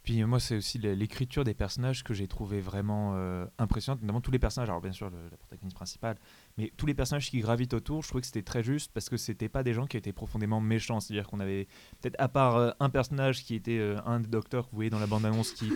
Puis moi, c'est aussi l'écriture des personnages que j'ai trouvé vraiment impressionnante, notamment tous les personnages. Alors bien sûr, la protagoniste principale, mais tous les personnages qui gravitent autour, je trouvais que c'était très juste parce que c'était pas des gens qui étaient profondément méchants. C'est-à-dire qu'on avait peut-être à part un personnage qui était un des docteurs que vous voyez dans la bande-annonce qui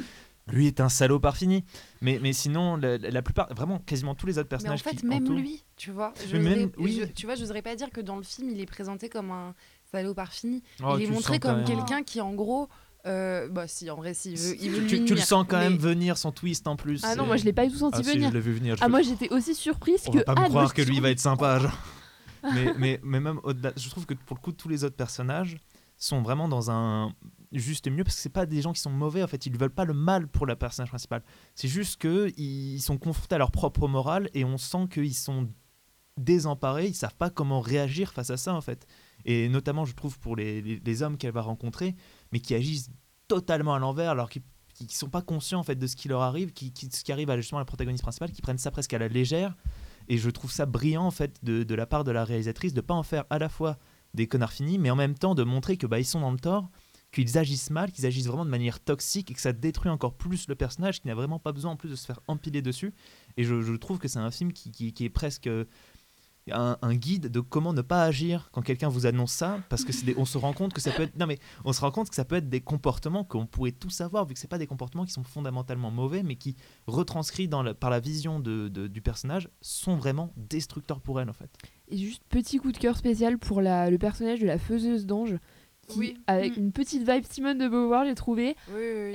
lui est un salaud par fini. Mais, mais sinon, la, la plupart, vraiment quasiment tous les autres Mais en personnages fait, qui même entourent- lui, tu vois. Mais même- oui. je- tu vois, j'oserais pas dire que dans le film, il est présenté comme un salopard fini. Oh, il est tu le montré comme quelqu'un qui, en gros, euh, bah si, en vrai, si, il veut, il veut tu, tu le sens quand même venir son twist en plus. Ah non, moi je l'ai pas du tout senti Ah si, venir. je l'ai vu venir. je Ah moi j'étais aussi surprise On que va pas me Anne croire que lui il va être sympa. genre. (laughs) mais, mais, mais même au-delà, je trouve que pour le coup, tous les autres personnages sont vraiment dans un juste mieux parce que c'est pas des gens qui sont mauvais en fait. Ils veulent pas le mal pour le personnage principal c'est juste que ils sont confrontés à leur propre morale et on sent qu'ils sont désemparés. Ils savent pas comment réagir face à ça en fait. Et notamment je trouve pour les, les, hommes qu'elle va rencontrer mais qui agissent totalement à l'envers alors qu'ils qui sont pas conscients en fait de ce qui leur arrive qui, qui ce qui arrive à justement la protagoniste principale qui prennent ça presque à la légère. Et je trouve ça brillant en fait de, de la part de la réalisatrice de pas en faire à la fois des connards finis, mais en même temps de montrer que bah, ils sont dans le tort, qu'ils agissent mal, qu'ils agissent vraiment de manière toxique et que ça détruit encore plus le personnage qui n'a vraiment pas besoin en plus de se faire empiler dessus. Et je, trouve que c'est un film qui, est presque un, guide de comment ne pas agir quand quelqu'un vous annonce ça, parce que c'est on se rend compte que ça peut être non mais on se rend compte que ça peut être des comportements qu'on pourrait tous savoir vu que c'est pas des comportements qui sont fondamentalement mauvais, mais qui retranscrits par la vision du personnage sont vraiment destructeurs pour elle en fait. Et juste petit coup de cœur spécial pour le personnage de la faiseuse d'ange. Qui, avec mm. une petite vibe Simone de Beauvoir, j'ai trouvé.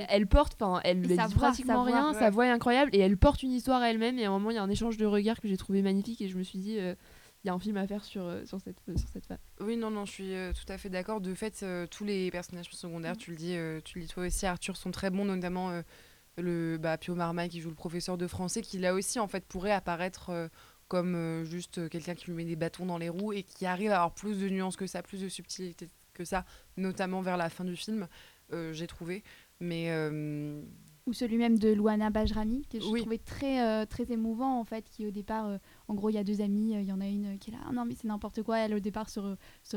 elle porte, enfin, elle ne dit pratiquement rien, sa voix est incroyable et elle porte une histoire à elle-même. Et à un moment, il y a un échange de regards que j'ai trouvé magnifique et je me suis dit, euh, il y a un film à faire sur, euh, sur, cette, sur cette femme. Oui, non, non, je suis euh, tout à fait d'accord. De fait, tous les personnages secondaires, mm. tu le dis, tu le dis toi aussi, Arthur, sont très bons, notamment le bah, Pio Marmaille qui joue le professeur de français, qui là aussi, en fait, pourrait apparaître comme juste quelqu'un qui lui met des bâtons dans les roues et qui arrive à avoir plus de nuances que ça, plus de subtilité que ça, notamment vers la fin du film, euh, j'ai trouvé. Mais ou celui même de Luana Bajrami que je trouvais très très émouvant en fait qui au départ en gros il y a deux amis il y en a une qui est là ah non mais c'est n'importe quoi elle au départ se, se,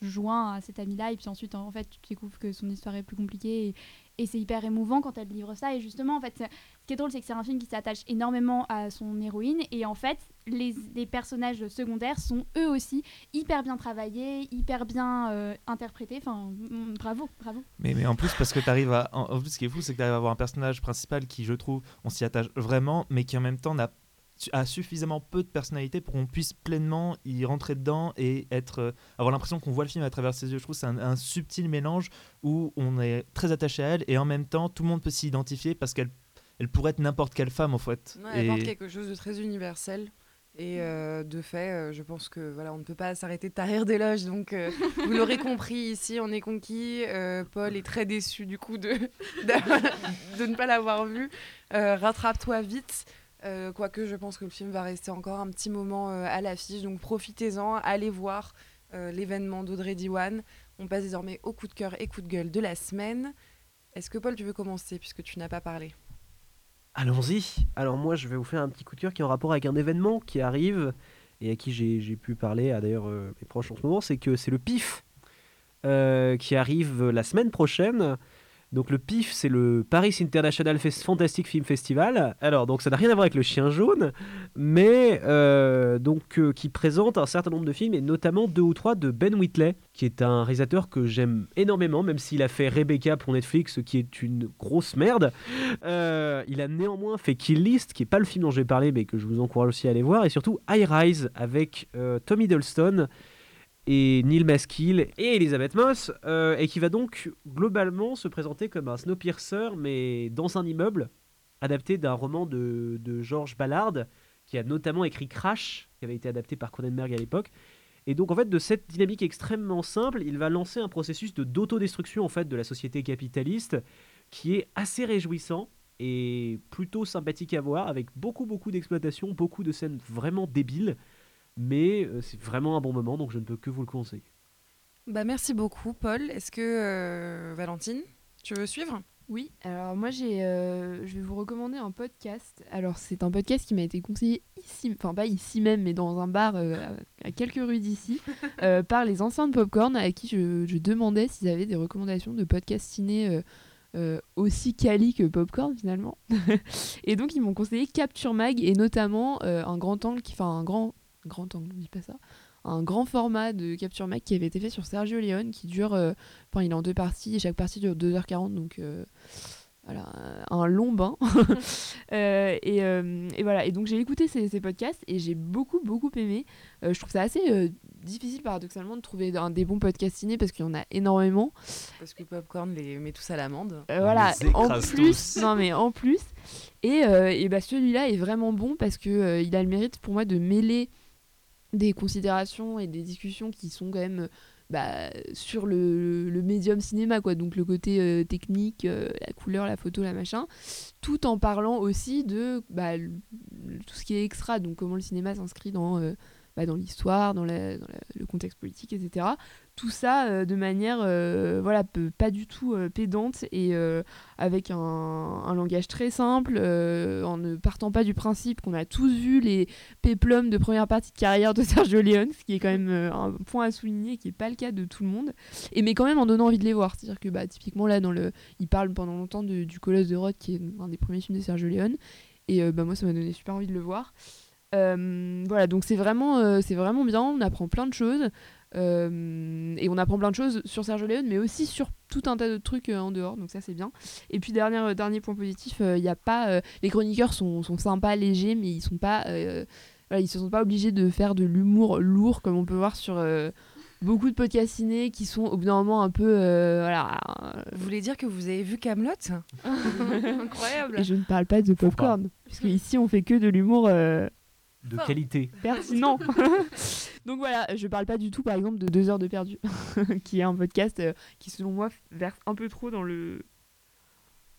joint à cette amie là et puis ensuite en fait tu découvres que son histoire est plus compliquée et, et c'est hyper émouvant quand elle livre ça. Et justement, en fait, ce qui est drôle, c'est que c'est un film qui s'attache énormément à son héroïne. Et en fait, les, les, personnages secondaires sont eux aussi hyper bien travaillés, hyper bien euh, interprétés. Enfin, mm, bravo, bravo. Mais, mais en plus, parce que tu arrives à. En, plus, ce qui est fou, c'est que tu arrives à avoir un personnage principal qui, je trouve, on s'y attache vraiment, mais qui en même temps n'a a suffisamment peu de personnalité pour qu'on puisse pleinement y rentrer dedans et être euh, avoir l'impression qu'on voit le film à travers ses yeux. Je trouve c'est un, subtil mélange où on est très attaché à elle et en même temps tout le monde peut s'y identifier parce qu'elle elle pourrait être n'importe quelle femme en fait. elle porte quelque chose de très universel. Et euh, de fait, euh, je pense que voilà, on ne peut pas s'arrêter de tarir d'éloges. Donc, (laughs) vous l'aurez compris, ici, on est conquis. Paul est très déçu du coup de, de, (laughs) de ne pas l'avoir vu. Rattrape-toi vite. Euh, quoique je pense que le film va rester encore un petit moment euh, à l'affiche, donc profitez-en, allez voir euh, l'événement d'Audrey Diwan. On passe désormais au coup de cœur et coup de gueule de la semaine. Est-ce que Paul, tu veux commencer puisque tu n'as pas parlé? Allons-y. Alors moi, je vais vous faire un petit coup de cœur qui est en rapport avec un événement qui arrive et à qui j'ai pu parler à d'ailleurs mes proches en ce moment, c'est que c'est le PIF qui arrive la semaine prochaine. Donc le PIF, c'est le Paris International Fantastic Film Festival. Alors donc ça n'a rien à voir avec le chien jaune, mais euh, donc euh, qui présente un certain nombre de films et notamment deux ou trois de Ben Whitley, qui est un réalisateur que j'aime énormément, même s'il a fait Rebecca pour Netflix, qui est une grosse merde. Euh, il a néanmoins fait Kill List, qui est pas le film dont je vais parler, mais que je vous encourage aussi à aller voir, et surtout High Rise avec Tommy Hiddleston et Neil Maskell et Elizabeth Moss, euh, et qui va donc globalement se présenter comme un Snowpiercer, mais dans un immeuble, adapté d'un roman de, de George Ballard, qui a notamment écrit Crash, qui avait été adapté par Cronenberg à l'époque. Et donc en fait de cette dynamique extrêmement simple, il va lancer un processus de d'autodestruction en fait de la société capitaliste qui est assez réjouissant et plutôt sympathique à voir avec beaucoup beaucoup d'exploitation, beaucoup de scènes vraiment débiles mais euh, c'est vraiment un bon moment, donc je ne peux que vous le conseiller. Bah, merci beaucoup, Paul. Est-ce que euh, Valentine, tu veux suivre? Oui, alors moi j'ai, euh, je vais vous recommander un podcast. Alors c'est un podcast qui m'a été conseillé ici, enfin pas ici même, mais dans un bar à quelques rues d'ici, (laughs) par les anciens de Popcorn à qui je, demandais s'ils avaient des recommandations de podcasts ciné. aussi quali que Popcorn finalement. (laughs) et donc ils m'ont conseillé Capture Mag et notamment un grand angle, qui, enfin un grand grand angle, on dit pas ça, un grand format de Capture Mac qui avait été fait sur Sergio Leone qui dure, euh, enfin il est en deux parties et chaque partie dure 2h40 donc euh, voilà, un long bain. (laughs) Euh, et, et, voilà, et donc j'ai écouté ces, ces, podcasts et j'ai beaucoup beaucoup aimé. je trouve ça assez difficile paradoxalement de trouver un, des bons podcasts ciné parce qu'il y en a énormément. Parce que Popcorn les met tous à l'amende. voilà, en plus, (laughs) non mais en plus. Et, et bah celui-là est vraiment bon parce que il a le mérite pour moi de mêler des considérations et des discussions qui sont quand même bah, sur le, le, médium cinéma, quoi. Donc le côté euh, technique, euh, la couleur, la photo, la machin, tout en parlant aussi de bah, tout ce qui est extra, donc comment le cinéma s'inscrit dans, euh, bah, dans l'histoire, dans, dans le contexte politique, etc tout ça euh, de manière euh, voilà pas du tout euh, pédante et avec un, langage très simple en ne partant pas du principe qu'on a tous vu les péplums de première partie de carrière de (laughs) Sergio Leone ce qui est quand même un point à souligner qui est pas le cas de tout le monde et mais quand même en donnant envie de les voir. C'est à dire que bah typiquement là dans le il parle pendant longtemps de, du Colosse de Rhodes qui est un des premiers films de Sergio Leone et bah moi ça m'a donné super envie de le voir. Voilà donc c'est vraiment c'est vraiment bien on apprend plein de choses et on apprend plein de choses sur Sergio Leone, mais aussi sur tout un tas de trucs euh, en dehors, donc ça c'est bien. Et puis dernier, euh, dernier point positif, il a pas, les chroniqueurs sont, sont, sympas, légers, mais ils sont pas, voilà, ils se sont pas obligés de faire de l'humour lourd comme on peut voir sur beaucoup de podcasts ciné qui sont au bout d'un moment un peu voilà. Vous voulez dire que vous avez vu Camelot (laughs) (laughs) Incroyable. Et je ne parle pas de popcorn, puisque ici on fait que de l'humour de qualité. Pertinent. (laughs) (laughs) Donc voilà, je parle pas du tout par exemple de deux heures de perdu, (laughs) qui est un podcast euh, qui selon moi verse un peu trop dans le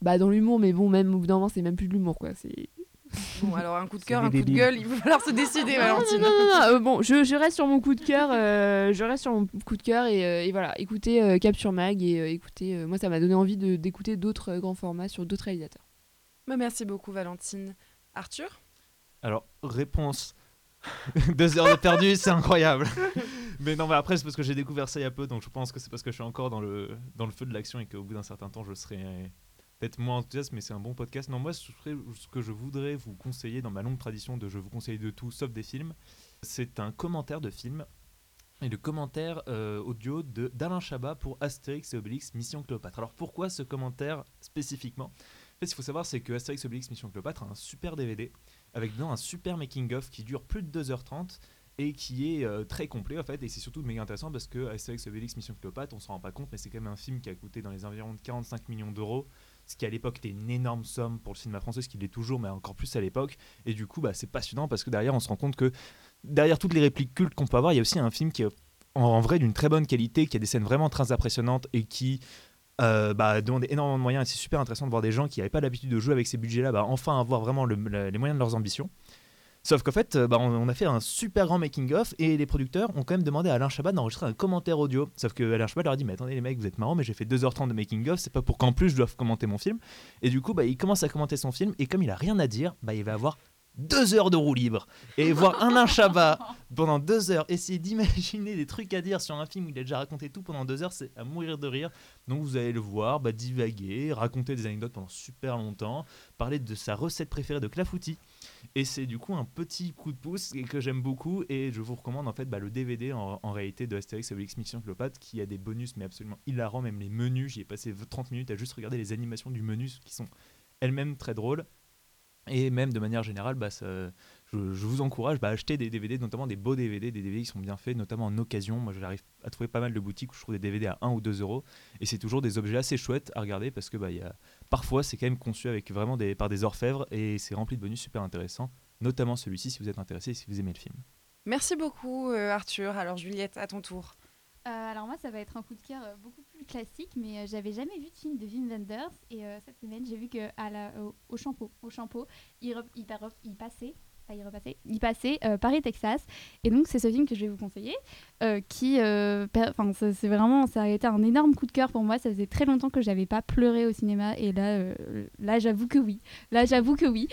bah dans l'humour, mais bon même au bout d'un moment c'est même plus de l'humour quoi. C'est Bon, alors un coup de cœur, un coup de gueule, il va falloir se décider, Valentine. Non, non, non, euh, bon, je, je, reste sur mon coup de cœur, euh, je reste sur mon coup de cœur et, et voilà, écoutez Capture Mag et écoutez, moi ça m'a donné envie d'écouter d'autres grands formats sur d'autres réalisateurs. Bah, merci beaucoup, Valentine. Arthur? Alors, réponse (laughs) Deux heures de perdu, c'est incroyable. (laughs) mais non, mais après, c'est parce que j'ai découvert ça il y a peu, donc je pense que c'est parce que je suis encore dans le, dans le feu de l'action et qu'au bout d'un certain temps, je serai peut-être moins enthousiaste, mais c'est un bon podcast. Non, moi, ce que je voudrais vous conseiller dans ma longue tradition de je vous conseille de tout sauf des films, c'est un commentaire de film et le commentaire euh, audio d'Alain Chabat pour Astérix et Obélix Mission Cléopâtre. Alors pourquoi ce commentaire spécifiquement? En fait, ce qu'il faut savoir, c'est que Astérix et Obélix Mission Cléopâtre a un super DVD avec dedans un super making-of qui dure plus de 2h30 et qui est euh, très complet en fait. Et c'est surtout méga intéressant parce que Astérix Obélix Mission Cléopâtre on s'en rend pas compte mais c'est quand même un film qui a coûté dans les environs de 45 millions d'euros ce qui à l'époque était une énorme somme pour le cinéma français ce qui l'est toujours mais encore plus à l'époque. Et du coup bah, c'est passionnant parce que derrière on se rend compte que derrière toutes les répliques cultes qu'on peut avoir il y a aussi un film qui est en vrai d'une très bonne qualité qui a des scènes vraiment très impressionnantes et qui euh, bah, énormément de moyens et c'est super intéressant de voir des gens qui n'avaient pas l'habitude de jouer avec ces budgets-là, bah, enfin avoir vraiment les moyens de leurs ambitions. Sauf qu'en fait, euh, bah, on, a fait un super grand making-of et les producteurs ont quand même demandé à Alain Chabat d'enregistrer un commentaire audio. Sauf que Alain Chabat leur a dit Mais attendez, les mecs, vous êtes marrants, mais j'ai fait 2h30 de making-of, c'est pas pour qu'en plus je doive commenter mon film. Et du coup, bah, il commence à commenter son film et comme il a rien à dire, bah, il va avoir deux heures de roue libre et voir un Chabat pendant deux heures, essayer d'imaginer des trucs à dire sur un film où il a déjà raconté tout pendant deux heures, c'est à mourir de rire. Donc vous allez le voir, bah, divaguer, raconter des anecdotes pendant super longtemps, parler de sa recette préférée de clafoutis. Et c'est du coup un petit coup de pouce que j'aime beaucoup et je vous recommande en fait bah, le DVD en, réalité de Astérix et Obélix Mission Cléopâtre qui a des bonus mais absolument hilarants, même les menus. J'y ai passé 30 minutes à juste regarder les animations du menu qui sont elles-mêmes très drôles. Et même de manière générale, bah, je, vous encourage bah, à acheter des DVD, notamment des beaux DVD, des DVD qui sont bien faits, notamment en occasion. Moi, j'arrive à trouver pas mal de boutiques où je trouve des DVD à 1 ou 2 euros. Et c'est toujours des objets assez chouettes à regarder parce que bah, parfois, c'est quand même conçu avec vraiment par des orfèvres et c'est rempli de bonus super intéressants, notamment celui-ci si vous êtes intéressé et si vous aimez le film. Merci beaucoup, euh, Arthur. Alors, Juliette, à ton tour. Euh, alors moi, ça va être un coup de cœur euh, beaucoup plus classique, mais euh, j'avais jamais vu de film de Wim Wenders et cette semaine, j'ai vu que à la, au, au il passait Paris Texas. Et donc c'est ce film que je vais vous conseiller qui enfin c'est vraiment ça a été un énorme coup de cœur pour moi. Ça faisait très longtemps que j'avais pas pleuré au cinéma et là là j'avoue que oui. Là j'avoue que oui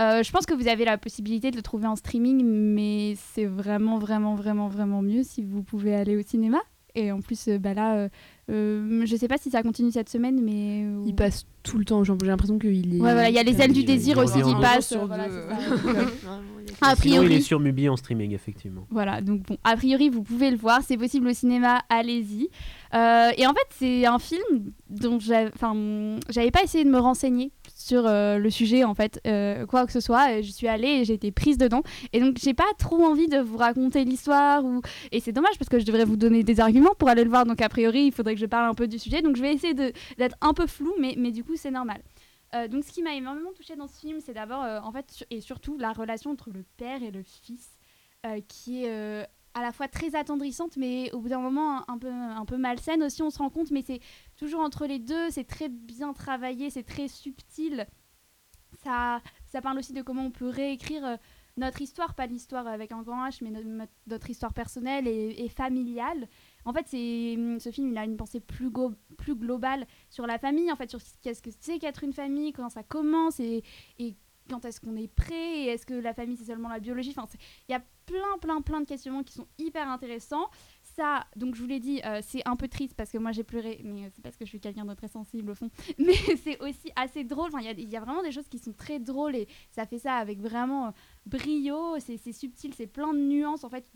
euh, je pense que vous avez la possibilité de le trouver en streaming, mais c'est vraiment, vraiment, vraiment, vraiment mieux si vous pouvez aller au cinéma. Et en plus, euh, bah là, euh, euh, je sais pas si ça continue cette semaine, mais. Il passe tout le temps, j'ai l'impression qu'il est. Ouais, voilà, il y a les ailes du désir aussi qui passent. Sur (laughs) a priori. il est sur Mubi en streaming, effectivement. Voilà, donc bon, a priori, vous pouvez le voir, c'est possible au cinéma, allez-y. et en fait, c'est un film dont j'avais pas essayé de me renseigner sur euh, le sujet en fait euh, quoi que ce soit. Je suis allée et j'ai été prise dedans. Et donc j'ai pas trop envie de vous raconter l'histoire ou et c'est dommage parce que je devrais vous donner des arguments pour aller le voir. Donc a priori il faudrait que je parle un peu du sujet. Donc je vais essayer d'être un peu flou mais, mais du coup c'est normal. Donc, ce qui m'a énormément touchée dans ce film, c'est d'abord, en fait, et surtout la relation entre le père et le fils, qui est à la fois très attendrissante, mais au bout d'un moment un peu, un peu malsaine aussi, on se rend compte, mais c'est toujours entre les deux, c'est très bien travaillé, c'est très subtil. Ça, ça parle aussi de comment on peut réécrire notre histoire, pas l'histoire avec un grand H, mais notre, histoire personnelle et, familiale. En fait, c'est ce film, il a une pensée plus, plus globale sur la famille, en fait, sur qu'est-ce que c'est qu'être une famille, quand ça commence et, et quand est-ce qu'on est prêt, et est-ce que la famille c'est seulement la biologie? Enfin, il y a plein, plein, plein de questionnements qui sont hyper intéressants ça, donc je vous l'ai dit, euh, c'est un peu triste parce que moi j'ai pleuré, mais c'est parce que je suis quelqu'un de très sensible au fond. (laughs) Mais c'est aussi assez drôle. Il y, y, a vraiment des choses qui sont très drôles et ça fait ça avec vraiment euh, brio. C'est subtil, c'est plein de nuances en fait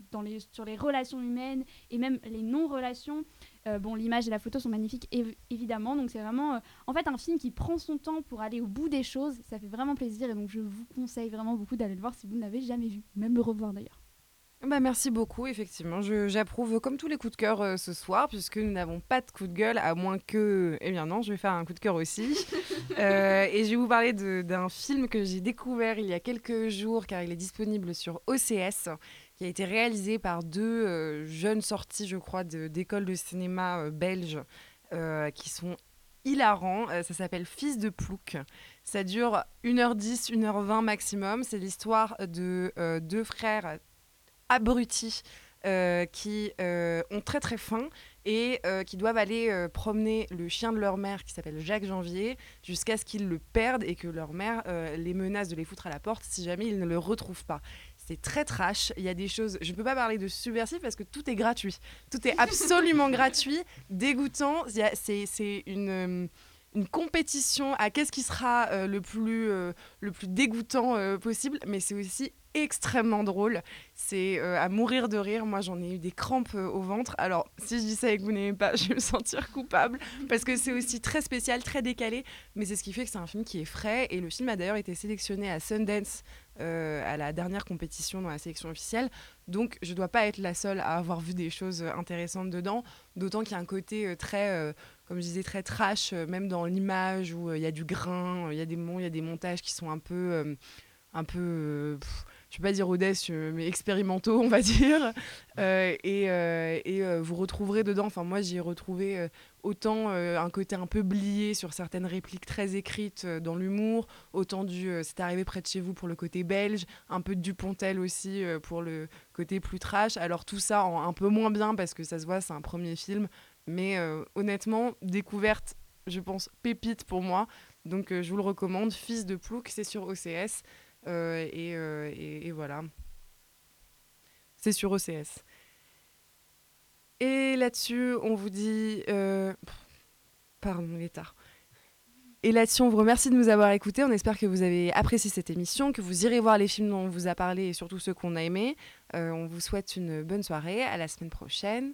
sur les relations humaines et même les non-relations. Euh, bon, l'image et la photo sont magnifiques évidemment, donc c'est vraiment en fait un film qui prend son temps pour aller au bout des choses. Ça fait vraiment plaisir et donc je vous conseille vraiment beaucoup d'aller le voir si vous ne l'avez jamais vu, même me revoir d'ailleurs. Bah merci beaucoup, effectivement. J'approuve comme tous les coups de cœur euh, ce soir, puisque nous n'avons pas de coup de gueule, à moins que. Eh bien non, je vais faire un coup de cœur aussi. (laughs) Euh, et je vais vous parler d'un film que j'ai découvert il y a quelques jours, car il est disponible sur OCS, qui a été réalisé par deux euh, jeunes sorties, je crois, d'écoles de, cinéma belges, qui sont hilarants. ça s'appelle Fils de Plouc. Ça dure 1h10, 1h20 maximum. C'est l'histoire de deux frères abrutis euh, qui euh, ont très très faim et euh, qui doivent aller promener le chien de leur mère qui s'appelle Jacques Janvier jusqu'à ce qu'ils le perdent et que leur mère les menace de les foutre à la porte si jamais ils ne le retrouvent pas. C'est très trash, il y a des choses, je ne peux pas parler de subversif parce que tout est gratuit. Tout est absolument (laughs) gratuit, dégoûtant, c'est une une compétition à qu'est-ce qui sera le, plus, le plus dégoûtant possible, mais c'est aussi extrêmement drôle. C'est euh, à mourir de rire. Moi, j'en ai eu des crampes euh, au ventre. Alors, si je dis ça et que vous n'aimez pas, (laughs) je vais me sentir coupable parce que c'est aussi très spécial, très décalé. Mais c'est ce qui fait que c'est un film qui est frais. Et le film a d'ailleurs été sélectionné à Sundance euh, à la dernière compétition dans la sélection officielle. Donc, je ne dois pas être la seule à avoir vu des choses intéressantes dedans. D'autant qu'il y a un côté très, comme je disais, très trash, même dans l'image où il y a du grain, il y a des il y a des montages qui sont un peu, un peu je ne vais pas dire audacieux, mais expérimentaux, on va (laughs) dire. Euh, et, euh, euh, vous retrouverez dedans, enfin moi j'y ai retrouvé autant un côté un peu blié sur certaines répliques très écrites dans l'humour, autant du c'est arrivé près de chez vous pour le côté belge, un peu de Dupontel aussi pour le côté plus trash. Alors tout ça un peu moins bien parce que ça se voit, c'est un premier film, mais honnêtement, découverte, je pense, pépite pour moi. Donc je vous le recommande, Fils de Plouc, c'est sur OCS. Euh, euh, et, voilà. C'est sur OCS. Et là-dessus, on vous dit. Euh, pardon, il est tard. Et là-dessus, on vous remercie de nous avoir écoutés. On espère que vous avez apprécié cette émission, que vous irez voir les films dont on vous a parlé et surtout ceux qu'on a aimés. on vous souhaite une bonne soirée. À la semaine prochaine.